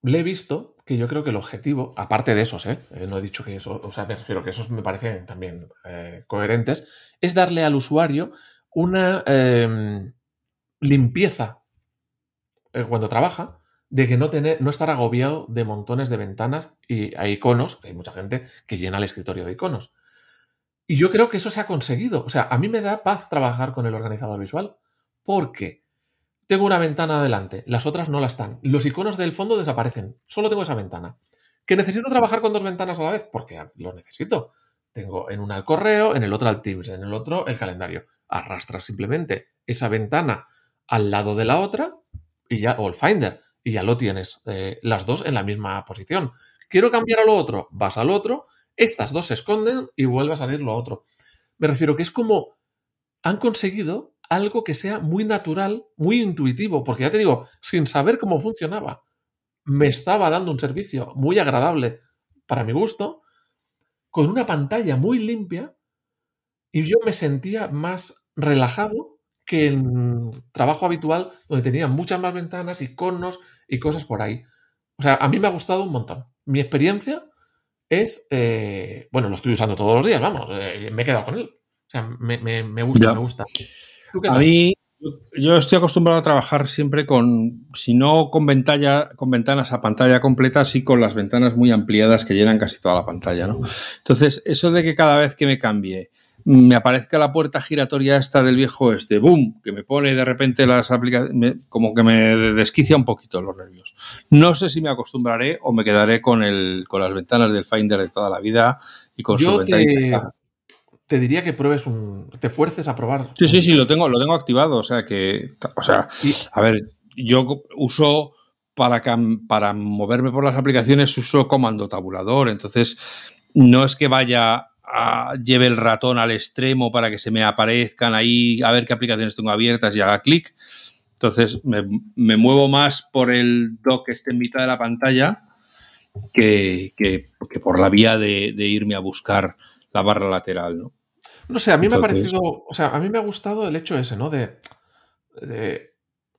le he visto que yo creo que el objetivo, aparte de esos, ¿eh? Eh, no he dicho que eso, o sea, me refiero que esos me parecen también eh, coherentes, es darle al usuario una em, limpieza cuando trabaja, de que no, tener, no estar agobiado de montones de ventanas y hay iconos, hay mucha gente que llena el escritorio de iconos. Y yo creo que eso se ha conseguido. O sea, a mí me da paz trabajar con el organizador visual porque tengo una ventana adelante, las otras no la están. Los iconos del fondo desaparecen, solo tengo esa ventana. ¿Que necesito trabajar con dos ventanas a la vez? Porque lo necesito. Tengo en una el correo, en el otro el Teams, en el otro el calendario. Arrastras simplemente esa ventana al lado de la otra y ya, o el Finder, y ya lo tienes, eh, las dos en la misma posición. Quiero cambiar a lo otro, vas al otro, estas dos se esconden y vuelve a salir lo otro. Me refiero que es como han conseguido algo que sea muy natural, muy intuitivo, porque ya te digo, sin saber cómo funcionaba, me estaba dando un servicio muy agradable para mi gusto, con una pantalla muy limpia, y yo me sentía más relajado que en trabajo habitual, donde tenía muchas más ventanas, iconos y cosas por ahí. O sea, a mí me ha gustado un montón. Mi experiencia es, eh, bueno, lo estoy usando todos los días, vamos, eh, me he quedado con él. O sea, me, gusta, me gusta.
A mí, yo estoy acostumbrado a trabajar siempre con, si no con, con ventanas a pantalla completa, sí con las ventanas muy ampliadas que llenan casi toda la pantalla, ¿no? Entonces, eso de que cada vez que me cambie me aparezca la puerta giratoria esta del viejo este, boom, que me pone de repente las aplicaciones, como que me desquicia un poquito los nervios. No sé si me acostumbraré o me quedaré con, el, con las ventanas del Finder de toda la vida y con
su ventana. Te, diría que pruebes un. te fuerces a probar.
Sí, sí, sí, lo tengo, lo tengo activado. O sea que. O sea, a ver, yo uso para, para moverme por las aplicaciones, uso comando tabulador. Entonces, no es que vaya lleve el ratón al extremo para que se me aparezcan ahí, a ver qué aplicaciones tengo abiertas y haga clic. Entonces me, muevo más por el dock que esté en mitad de la pantalla que, por la vía de, irme a buscar la barra lateral, ¿no?
No sé, a mí me ha parecido, o sea, a mí me ha gustado el hecho ese, ¿no? De, de,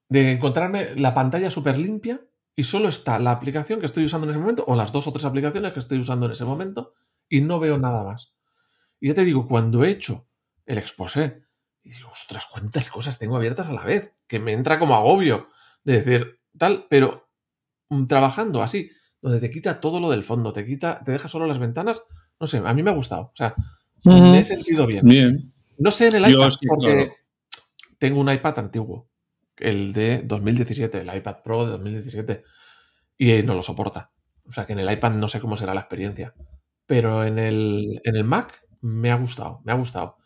de encontrarme la pantalla súper limpia y solo está la aplicación que estoy usando en ese momento o las dos o tres aplicaciones que estoy usando en ese momento y no veo nada más. Y ya te digo, cuando he hecho el exposé, y digo, ostras, cuántas cosas tengo abiertas a la vez, que me entra como agobio de decir tal, pero trabajando así, donde te quita todo lo del fondo, te quita, te deja solo las ventanas, no sé, a mí me ha gustado, o sea, me he sentido bien.
Bien.
No sé en el iPad, porque tengo un iPad antiguo, el de 2017, el iPad Pro de 2017, y no lo soporta. O sea que en el iPad no sé cómo será la experiencia. Pero en el, en el Mac me ha gustado, me ha gustado.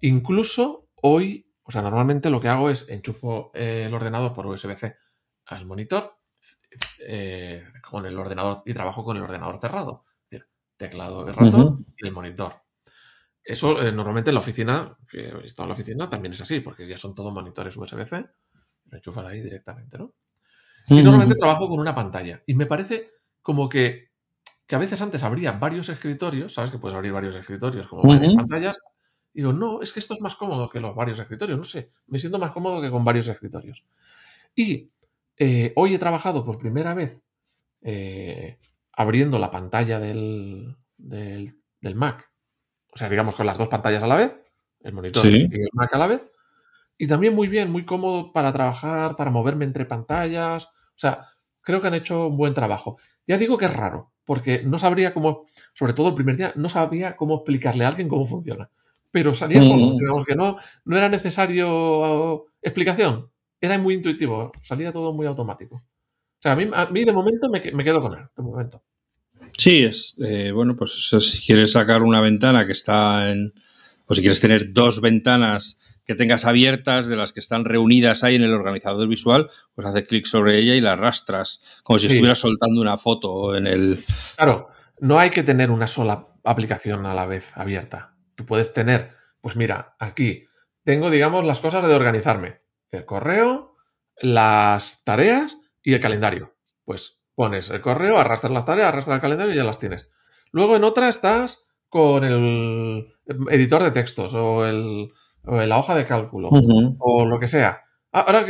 Incluso hoy, o sea, normalmente lo que hago es enchufo el ordenador por USB-C al monitor eh, con el ordenador y trabajo con el ordenador cerrado. teclado de ratón y el monitor. Eso eh, normalmente en la oficina, que he estado en la oficina, también es así, porque ya son todos monitores USB-C, lo enchufan ahí directamente, ¿no? Y normalmente trabajo con una pantalla. Y me parece como que que a veces antes abría varios escritorios, ¿sabes? Que puedes abrir varios escritorios como varias pantallas. Y digo, no, es que esto es más cómodo que los varios escritorios, no sé, me siento más cómodo que con varios escritorios. Y eh, hoy he trabajado por primera vez eh, abriendo la pantalla del, del, Mac, o sea, digamos con las dos pantallas a la vez, el monitor y el Mac a la vez. Y también muy bien, muy cómodo para trabajar, para moverme entre pantallas. O sea, creo que han hecho un buen trabajo. Ya digo que es raro, porque no sabría cómo, sobre todo el primer día, no sabía cómo explicarle a alguien cómo funciona. Pero salía solo, mm. digamos que no, no era necesario explicación, era muy intuitivo, salía todo muy automático. O sea, a mí, a mí de momento me, me quedo con él, de momento.
Sí, es eh, bueno, pues si quieres sacar una ventana que está en. O si quieres tener dos ventanas que tengas abiertas de las que están reunidas ahí en el organizador visual, pues haces clic sobre ella y la arrastras, como si
Sí.
estuvieras soltando una foto en el.
Claro, no hay que tener una sola aplicación a la vez abierta. Tú puedes tener, pues mira, aquí tengo, digamos, las cosas de organizarme. El correo, las tareas y el calendario. Pues pones el correo, arrastras las tareas, arrastras el calendario y ya las tienes. Luego en otra estás con el editor de textos o, el, o la hoja de cálculo o lo que sea. Ah, Ahora,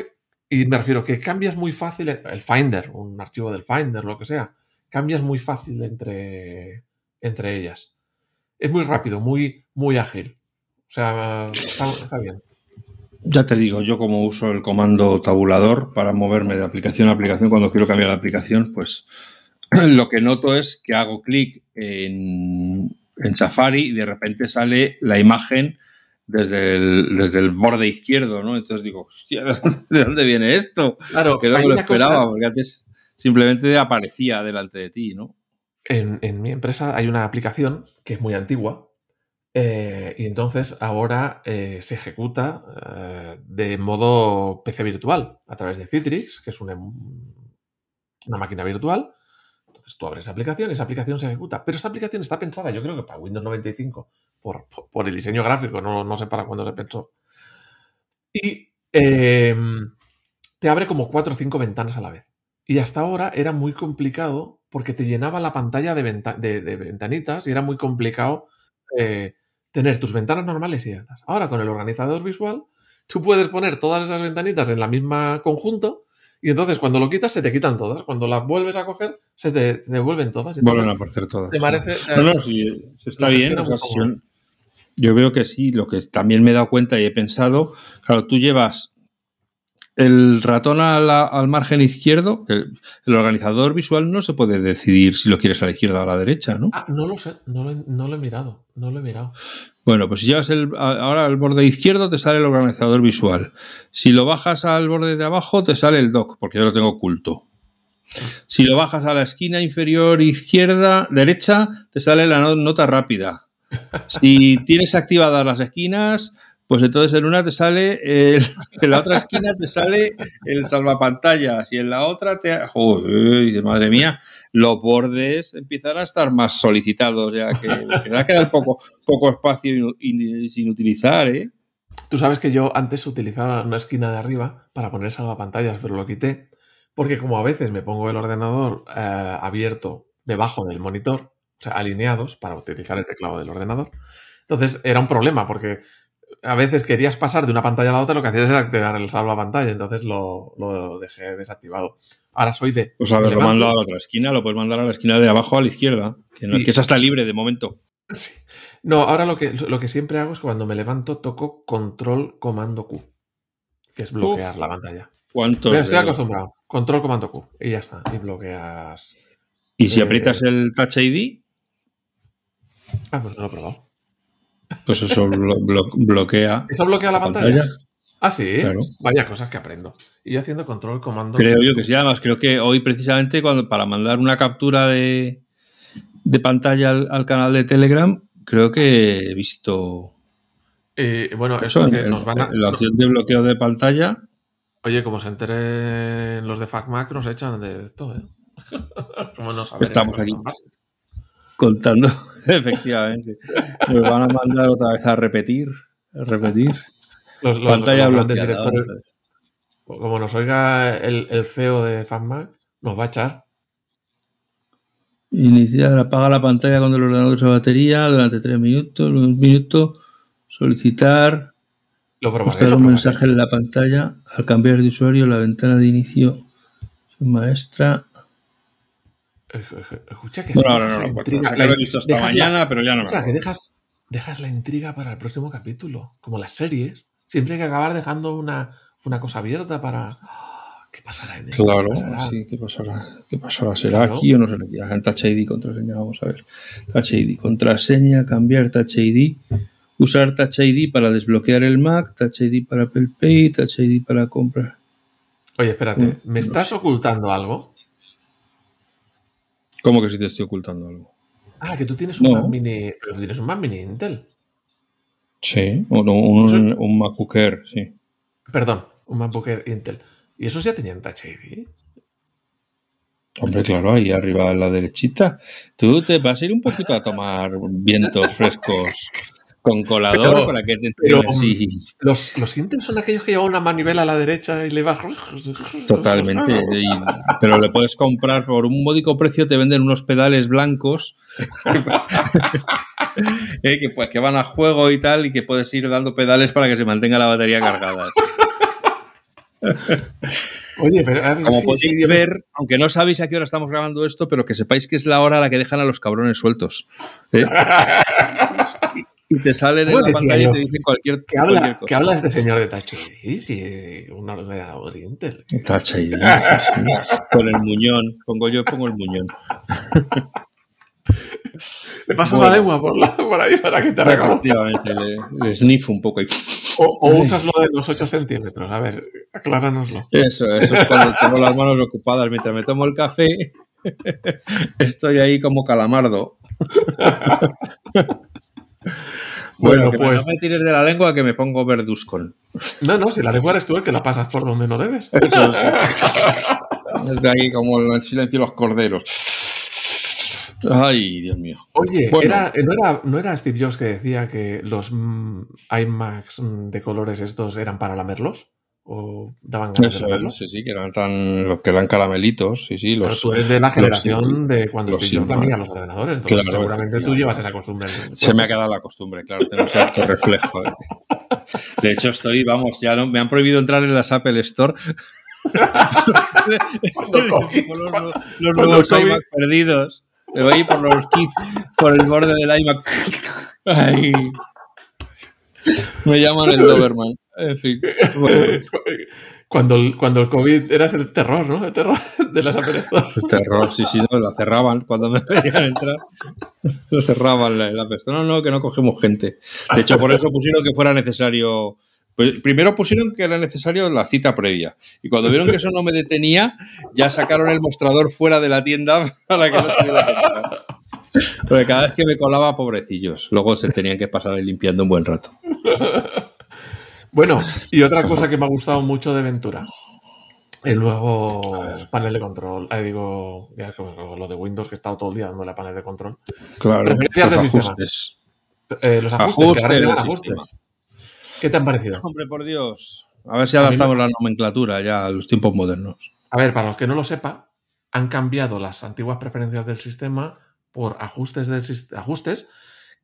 y me refiero que cambias muy fácil el el Finder, un archivo del Finder, lo que sea, cambias muy fácil entre, entre ellas. Es muy rápido, muy, muy ágil. O sea, está, está bien.
Ya te digo, yo como uso el comando tabulador para moverme de aplicación a aplicación cuando quiero cambiar la aplicación, pues <clears throat> lo que noto es que hago clic en, en Safari y de repente sale la imagen desde el, desde el borde izquierdo, ¿no? Entonces digo, hostia, <laughs> ¿de dónde viene esto?
Claro,
Que no me lo
cosa-
esperaba, porque antes simplemente aparecía delante de ti, ¿no?
en, en mi empresa hay una aplicación que es muy antigua eh, y entonces ahora eh, se ejecuta eh, de modo PC virtual a través de Citrix, que es una, una máquina virtual. Entonces tú abres esa aplicación y esa aplicación se ejecuta. Pero esa aplicación está pensada, yo creo que para Windows 95, por, por- el diseño gráfico, no, no sé para cuándo se pensó. Y eh, te abre como cuatro o cinco ventanas a la vez. Y hasta ahora era muy complicado porque te llenaba la pantalla de, venta- de- ventanitas y era muy complicado tener tus ventanas normales y estas. Ahora con el organizador visual, tú puedes poner todas esas ventanitas en la misma conjunto y entonces cuando lo quitas se te quitan todas. Cuando las vuelves a coger se te, te devuelven todas.
Vuelven a aparecer todas.
te
sí.
parece...
No, no, sí, está bien. o sea, yo, yo veo que sí. Lo que también me he dado cuenta y he pensado, claro, tú llevas el ratón a la- al margen izquierdo, el, el organizador visual no se puede decidir si lo quieres a la izquierda o a la derecha, ¿no?
Ah, no lo sé, no lo, he- no lo he mirado, no lo he mirado.
Bueno, pues si llevas el, ahora al borde izquierdo te sale el organizador visual. Si lo bajas al borde de abajo te sale el dock, porque yo lo tengo oculto. Si lo bajas a la esquina inferior izquierda, derecha, te sale la no- nota rápida. Si tienes activadas las esquinas, pues entonces en una te sale, el- <laughs> en la otra esquina te sale el salvapantallas y en la otra te... Joder, madre mía, los bordes empiezan a estar más solicitados ya que va a quedar poco, poco espacio sin utilizar, ¿eh?
Tú sabes que yo antes utilizaba una esquina de arriba para poner salvapantallas, pero lo quité porque como a veces me pongo el ordenador eh, abierto debajo del monitor, o sea, alineados para utilizar el teclado del ordenador, entonces era un problema porque a veces querías pasar de una pantalla a la otra, lo que hacías era activar el salvapantalla, entonces lo, lo dejé desactivado. Ahora soy de...
Pues haberlo
me levanto-
mandado a la otra esquina, lo puedes mandar a la esquina de abajo a la izquierda, que, no-
Sí.
que esa está libre de momento.
Sí. No, ahora lo que, lo que siempre hago es que cuando me levanto toco control comando Q, que es bloquear
Uf.
la pantalla.
¿Cuántos?
Pero estoy acostumbrado. Control comando Q. Y ya está. Y bloqueas.
Y si
Eh,
aprietas el Touch ID,
Ah, pues no lo he probado.
Pues eso blo- blo- bloquea
¿Eso bloquea la
la
pantalla?
pantalla.
Ah, sí.
Claro.
Vaya cosas que aprendo. Y haciendo control comando
Creo yo que sí. Además, creo que hoy precisamente cuando para mandar una captura de, de pantalla al, al canal de Telegram, creo que he visto
Eh, bueno,
eso
que nos van a.
la opción de bloqueo de pantalla.
Oye, como se enteren los de FacMac, nos echan de esto, ¿eh? <laughs> Como no saben
Estamos aquí.
básicas.
Contando, <laughs> efectivamente. Nos van a mandar otra vez a repetir. A repetir.
Los, los-
pantalla
los grandes directores, como nos oiga el, el CEO de FacMac, nos va a echar.
Iniciar, apaga la pantalla cuando el ordenador usa batería durante tres minutos, un minuto, solicitar,
Lo probaré.
mostrar
lo
un mensaje en la pantalla, al cambiar de usuario, la ventana de inicio maestra.
Escucha que
no Ya
la-
lo he visto
la-
mañana, pero ya no me
O sea, que dejas, dejas la intriga para el próximo capítulo. Como las series. Siempre hay que acabar dejando una, una cosa abierta para. ¡Ah! ¿Qué pasará en esto?
Claro,
¿Qué pasará?
sí, ¿qué pasará? ¿Qué pasará? ¿Será
Claro.
aquí o no será aquí? Ah, En Touch ID, contraseña, vamos a ver. Touch ID, contraseña, cambiar Touch ID, usar Touch ID para desbloquear el Mac, Touch ID para Apple Pay, Touch ID para comprar.
Oye, espérate. ¿Me
no
estás
sé.
ocultando algo?
¿Cómo que si te estoy ocultando algo?
Ah, que tú tienes un
No.
Mac Mini. Pero tienes un Mac Mini Intel.
Sí, o no, un,
Sí.
un MacBook Air, sí.
Perdón, un MacBook Air Intel. ¿Y esos ya tenían Touch ID?
Hombre, claro, ahí arriba a la derechita. Tú te vas a ir un poquito a tomar vientos frescos <laughs> con colador
Pero-
para que te
pero- Los, los son aquellos que llevan una manivela a la derecha y le vas.
Totalmente. y- pero le puedes comprar por un módico precio, te venden unos pedales blancos <laughs> eh, que, pues, que van a juego y tal, y que puedes ir dando pedales para que se mantenga la batería cargada. <laughs>
Oye, pero. a ver,
Como
sí,
podéis
sí,
ver, aunque no sabéis a qué hora estamos grabando esto, pero que sepáis que es la hora a la que dejan a los cabrones sueltos. ¿eh? <laughs> Y te salen en
¿Cómo
la pantalla
yo?
y te dicen cualquier,
¿Qué
cualquier
habla,
cosa.
¿Qué habla este señor de Touch ID? Si un ordenador Intel.
Touch ID, sí, sí. Con el muñón. Pongo yo, pongo el muñón. <laughs>
Le pasas
Bueno.
la lengua por, la- por ahí para que te reconozca.
Efectivamente, le, le sniffo un poco. Y...
O, o usas lo de los 8 centímetros. A ver, acláranoslo.
Eso, eso es cuando tengo las manos ocupadas mientras me tomo el café. <laughs> Estoy ahí como calamardo. <laughs> <laughs>
Bueno, pues-
no me tires de la lengua que me pongo verduzcon.
No, no, si la lengua eres tú el que la pasas por donde no debes.
Eso. <laughs> Desde ahí como el silencio de los corderos. Ay, Dios mío.
Oye,
Bueno.
era, no, era, ¿no era Steve Jobs que decía que los mm, iMacs mm, de colores estos eran para lamerlos? ¿O daban ganas de lamerlos?
sí, sí, que eran tan, los que eran caramelitos, sí, sí,
Pero
los,
tú eres de la
los-
generación de cuando
los Sigma.
lamía los ordenadores. Entonces,
Claro,
seguramente tú llevas esa costumbre.
Se me ha quedado la costumbre, claro, tengo ese acto reflejo. ¿eh? De hecho, estoy, vamos, ya no, me han prohibido entrar en las Apple Store. <laughs> Los, nuevos iMac perdidos. Me voy a ir por los kits, por el borde del iMac. Ay. Me llaman el Doberman. En fin. Bueno, <laughs>
Cuando el, cuando el COVID eras el terror, ¿no? El terror de las Apple Store.
es terror, sí, sí, no, la cerraban cuando me veían entrar. Lo cerraban la, la. No, no, que no cogemos gente. De hecho, por eso pusieron que fuera necesario. pues, primero pusieron que era necesario la cita previa. Y cuando vieron que eso no me detenía, ya sacaron el mostrador fuera de la tienda para que no tuviera que entrar. Porque cada vez que me colaba, pobrecillos. Luego se tenían que pasar ahí limpiando un buen rato.
Bueno, y otra cosa que me ha gustado mucho de Ventura. El nuevo panel de control. Ahí digo, ya como lo de Windows que he estado todo el día dándole a panel de control.
Claro,
Preferencias
los
del sistema.
ajustes.
Eh, los ajustes,
Ajustes del
ajustes. ¿Qué te han parecido?
Hombre, por Dios. A ver si adaptamos la nomenclatura ya a los tiempos modernos.
A ver, para los que no lo sepan, han cambiado las antiguas preferencias del sistema por ajustes, del, ajustes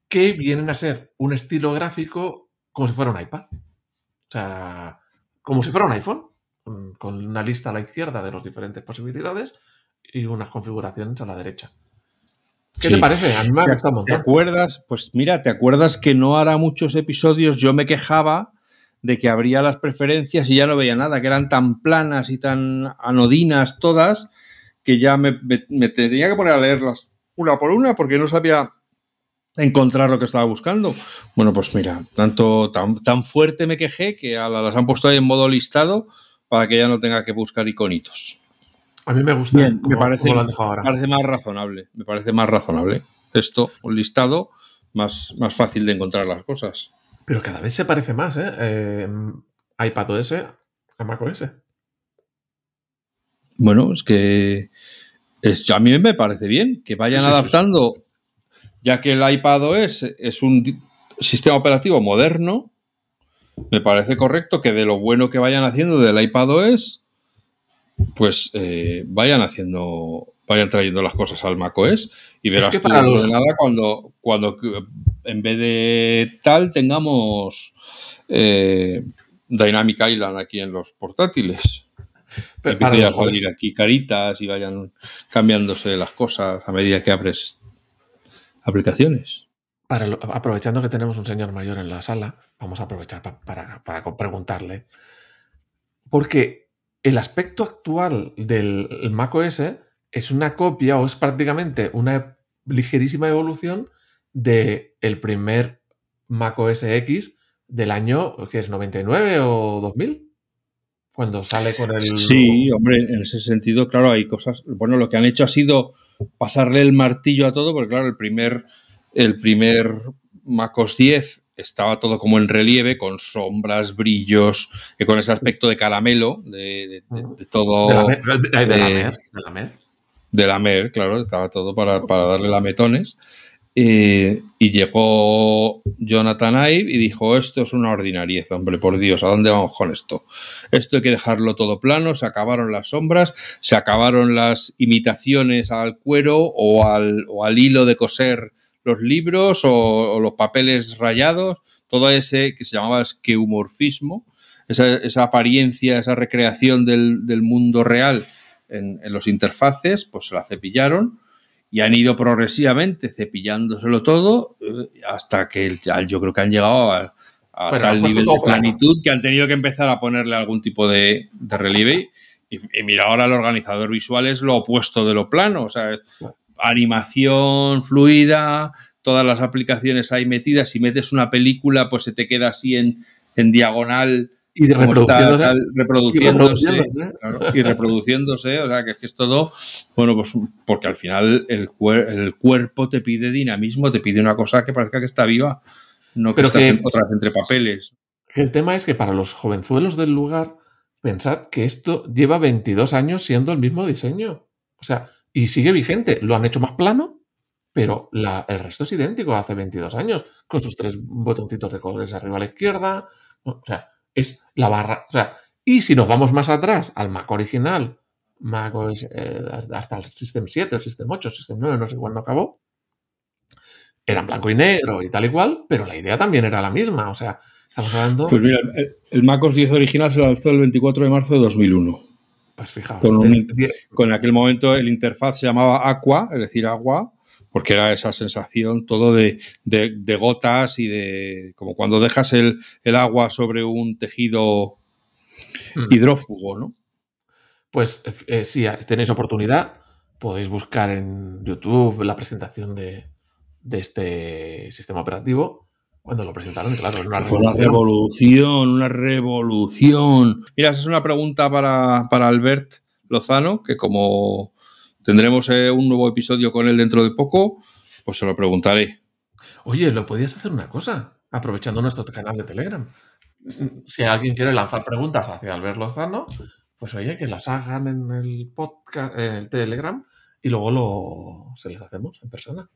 que vienen a ser un estilo gráfico como si fuera un iPad. O sea, como si fuera un iPhone, con una lista a la izquierda de las diferentes posibilidades y unas configuraciones a la derecha. ¿Qué
Sí.
te parece? A mí me ha gustado un
¿Te acuerdas? Pues mira, ¿te acuerdas que no hará muchos episodios yo me quejaba de que abría las preferencias y ya no veía nada, que eran tan planas y tan anodinas todas, que ya me, me- me tenía que poner a leerlas una por una porque no sabía encontrar lo que estaba buscando. Bueno, pues mira, tanto tan, tan fuerte me quejé que a la- las han puesto ahí en modo listado para que ya no tenga que buscar iconitos.
A mí me gusta
Bien, me parece,
lo ahora.
parece más razonable. Me parece más razonable. Esto, un listado, más, más fácil de encontrar las cosas.
Pero cada vez se parece más, ¿eh? eh iPadOS a macOS.
Bueno, es que es- a mí me parece bien que vayan
Sí, sí, sí.
Ya que el iPadOS es un sistema operativo moderno, me parece correcto que de lo bueno que vayan haciendo del iPadOS, pues eh, vayan haciendo, vayan trayendo las cosas al macOS y verás
que
tú
para los-
nada cuando, cuando eh, en vez de tal tengamos eh, Dynamic Island aquí en los portátiles.
Pero para
a salir aquí caritas y vayan cambiándose las cosas a medida que abres aplicaciones.
Para lo- aprovechando que tenemos un señor mayor en la sala, vamos a aprovechar pa- para, para preguntarle. Porque el aspecto actual del macOS es una copia o es prácticamente una ligerísima evolución del el primer macOS X del año, que es 99 o 2000, cuando sale con el...
Sí, hombre, en ese sentido, claro, hay cosas. Bueno, lo que han hecho ha sido pasarle el martillo a todo, porque claro, el primer, el primer MacOS 10 estaba todo como en relieve, con sombras, brillos, y con ese aspecto de caramelo, de, todo.
De la, mer,
de, la mer. claro, estaba todo para, para darle lametones. Y llegó Jonathan Ive y dijo, esto es una ordinariez, hombre, por Dios, ¿a dónde vamos con esto? Esto hay que dejarlo todo plano, se acabaron las sombras, se acabaron las imitaciones al cuero o al, hilo de coser los libros o, los papeles rayados, todo ese que se llamaba esqueumorfismo, esa, esa apariencia, esa recreación del, mundo real en, los interfaces, pues se la cepillaron y han ido progresivamente cepillándoselo todo eh, hasta que yo creo que han llegado a, tal nivel de planitud que han tenido que empezar a ponerle algún tipo de, relieve. Y, y, mira, ahora el organizador visual es lo opuesto de lo plano. O sea, animación fluida, todas las aplicaciones ahí metidas. Si metes una película, pues se te queda así en, en diagonal.
Y reproduciéndose.
reproduciéndose, y reproduciéndose, o sea, que es que es todo, bueno, pues porque al final el, el cuerpo te pide dinamismo, te pide una cosa que parezca que está viva, no que estás otras entre papeles.
El tema es que para los jovenzuelos del lugar, pensad que esto lleva 22 años siendo el mismo diseño. O sea, y sigue vigente. Lo han hecho más plano, pero la, el resto es idéntico hace 22 años, con sus tres botoncitos de colores arriba a la izquierda. O sea, es la barra. O sea, y si nos vamos más atrás al Mac original, Mac eh, hasta el System 7, el System 8, el System 9, no sé cuándo acabó, eran blanco y negro y tal y cual, pero la idea también era la misma. O sea, estamos hablando.
Pues mira, el, el Mac OS 10 original se lanzó el 24 de marzo de 2001.
Pues fijaos.
Con, aquel momento el interfaz se llamaba Aqua, es decir, agua, porque era esa sensación todo de, gotas y de. como cuando dejas el, agua sobre un tejido hmm. hidrófugo, ¿no?
Pues eh, si tenéis oportunidad, podéis buscar en YouTube la presentación de, de este sistema operativo cuando lo presentaron, claro,
una Fue una revolución, una revolución. Mira, esa es una pregunta para, Albert Lozano, que como tendremos eh, un nuevo episodio con él dentro de poco, pues se lo preguntaré.
Oye, lo podías hacer una cosa, aprovechando nuestro canal de Telegram. Si alguien quiere lanzar preguntas hacia Albert Lozano, pues oye, que las hagan en el podcast, en el Telegram, y luego lo, se les hacemos en persona.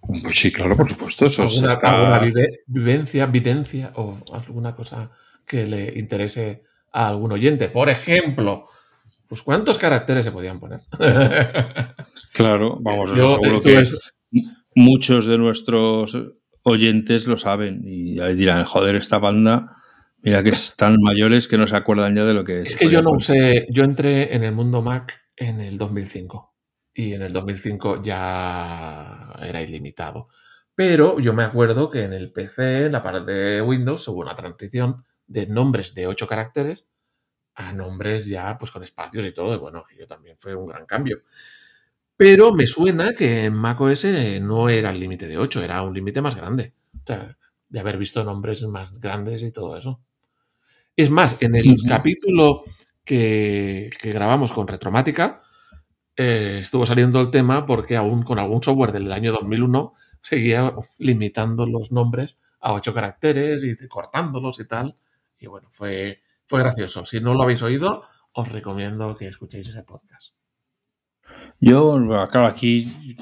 Pues sí, claro, por supuesto. Eso
¿Alguna, vivencia, videncia o alguna cosa que le interese a algún oyente? Por ejemplo, pues ¿cuántos caracteres se podían poner? <laughs>
claro, vamos, Yo, seguro que muchos de nuestros oyentes lo saben y dirán, joder, esta banda, mira que están mayores que no se acuerdan ya de lo que
es. Es que yo no usé, yo entré en el mundo Mac en el 2005 y en el 2005 ya era ilimitado. Pero yo me acuerdo que en el PC, en la parte de Windows, hubo una transición de nombres de 8 caracteres a nombres ya pues con espacios y todo. Y bueno, yo también fue un gran cambio. Pero me suena que en macOS no era el límite de 8, era un límite más grande. O sea, de haber visto nombres más grandes y todo eso. Es más, en el capítulo que, que grabamos con Retromática, eh, estuvo saliendo el tema porque aún con algún software del año 2001 seguía limitando los nombres a ocho caracteres y cortándolos y tal. Y bueno, fue, fue gracioso. Si no lo habéis oído, os recomiendo que escuchéis ese podcast.
Yo, claro, aquí,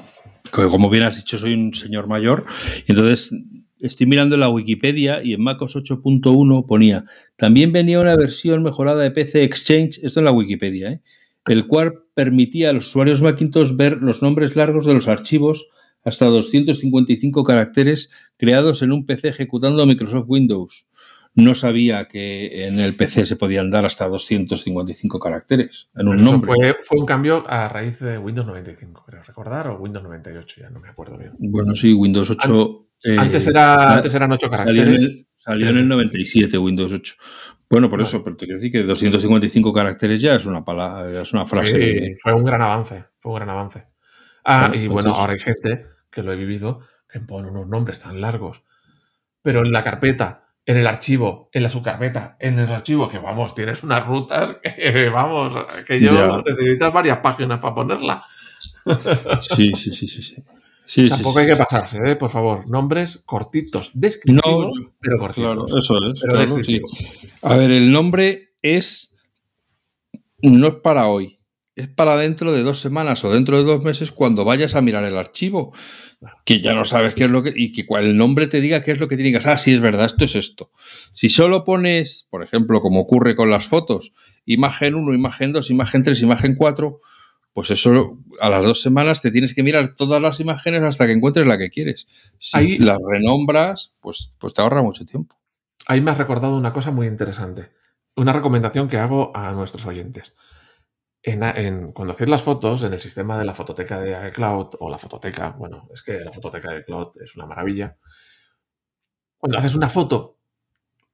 como bien has dicho, soy un señor mayor, y entonces estoy mirando la Wikipedia y en MacOS 8.1 ponía, también venía una versión mejorada de PC Exchange, esto en la Wikipedia, ¿eh? el cual permitía a los usuarios Macintosh ver los nombres largos de los archivos hasta 255 caracteres creados en un PC ejecutando Microsoft Windows. No sabía que en el PC se podían dar hasta 255 caracteres en un nombre.
Fue, un cambio a raíz de Windows 95, creo recordar, o Windows 98, ya no me acuerdo bien.
Bueno, sí, Windows 8.
Antes, era, antes eran 8 caracteres.
Salió en el 97 Windows 8. Bueno, por eso, pero te quiero decir que 255 caracteres ya es una palabra, es una frase.
fue un gran avance, fue un gran avance. Ah, y bueno, ahora hay gente que lo he vivido que pone unos nombres tan largos, pero en la carpeta, en el archivo, en la subcarpeta, en el archivo, que vamos, tienes unas rutas que <laughs> vamos, que yo necesitas varias páginas para ponerla.
Sí, sí, sí, sí. sí. Sí,
Tampoco
sí,
hay
sí,
que pasarse, ¿eh? por favor. Nombres cortitos, descriptivos,
No,
pero cortitos.
Claro, eso es.
pero
claro. A ver, el nombre es. No es para hoy. Es para dentro de dos semanas o dentro de dos meses cuando vayas a mirar el archivo. Que ya no sabes qué es lo que. Y que cual- el nombre te diga qué es lo que tiene que Ah, sí, es verdad, esto es esto. Si solo pones, por ejemplo, como ocurre con las fotos, imagen 1, imagen 2, imagen 3, imagen 4, pues eso a las dos semanas te tienes que mirar todas las imágenes hasta que encuentres la que quieres. Si
Ahí-
las renombras, pues, pues te ahorra mucho tiempo.
Ahí me has recordado una cosa muy interesante. Una recomendación que hago a nuestros oyentes. Cuando hacéis las fotos, en el sistema de la fototeca de iCloud o la fototeca, bueno, es que la fototeca de iCloud es una maravilla. Cuando haces una foto,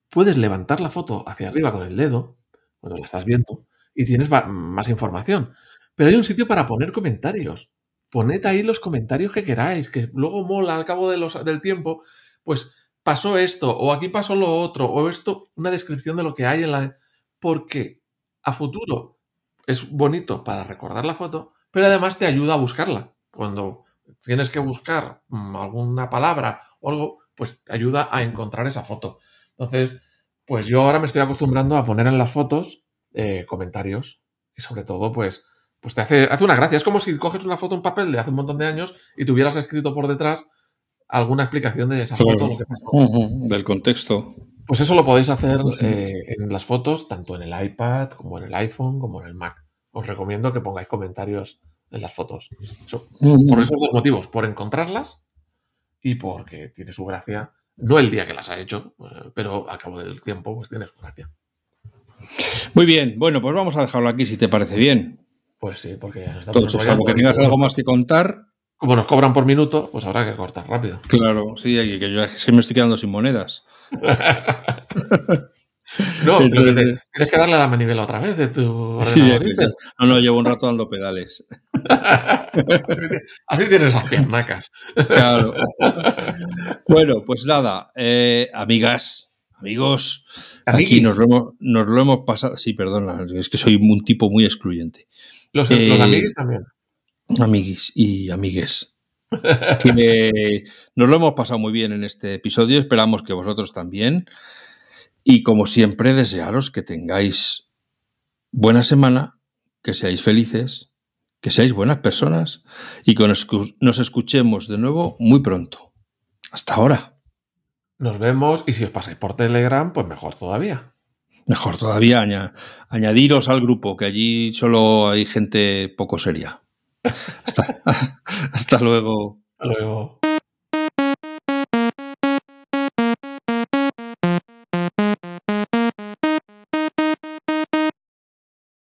puedes levantar la foto hacia arriba con el dedo, cuando la estás viendo, y tienes más información. Pero hay un sitio para poner comentarios. Poned ahí los comentarios que queráis, que luego mola al cabo de los- del tiempo, pues pasó esto, o aquí pasó lo otro, o esto, una descripción de lo que hay en la... Porque a futuro es bonito para recordar la foto, pero además te ayuda a buscarla. Cuando tienes que buscar mm, alguna palabra o algo, pues te ayuda a encontrar esa foto. Entonces, pues yo ahora me estoy acostumbrando a poner en las fotos eh, comentarios y sobre todo, pues, pues te hace, hace una gracia. Es como si coges una foto en papel de hace un montón de años y tuvieras escrito por detrás alguna explicación de esa
Claro.
foto, lo que pasó.
Ujú, Del contexto.
Pues eso lo podéis hacer eh, en las fotos, tanto en el iPad, como en el iPhone, como en el Mac. Os recomiendo que pongáis comentarios en las fotos. Eso- por esos dos motivos, por encontrarlas y porque tiene su gracia. No el día que las ha hecho, eh, pero al cabo del tiempo, pues tiene su gracia.
Muy bien, bueno, pues vamos a dejarlo aquí si te parece bien.
Pues sí, porque ya nos estamos
Entonces, que tengas algo más que contar,
Como nos cobran por minuto, pues habrá que cortar rápido.
claro, sí, que yo es que me estoy quedando sin monedas.
No, pero que te-
Entonces,
tienes que darle a la manivela otra vez de tu
sí, no, no, llevo un rato dando pedales.
así, <laughs> ti- así tienes las piernacas.
Claro. Bueno, pues nada, eh, amigas, amigos, aquí nos lo, hemos, nos lo hemos pasado. Sí, perdona, es que soy un tipo muy excluyente.
Los,
Eh,
los amiguis también.
Amiguis y amigues. Que nos lo hemos pasado muy bien en este episodio, esperamos que vosotros también. Y como siempre, desearos que tengáis buena semana, que seáis felices, que seáis buenas personas y que nos escu- nos escuchemos de nuevo muy pronto. Hasta ahora.
Nos vemos y si os pasáis por Telegram, pues mejor todavía.
Mejor todavía aña- añadiros al grupo, que allí solo hay gente poco seria. Hasta, <laughs> hasta luego.
Hasta luego.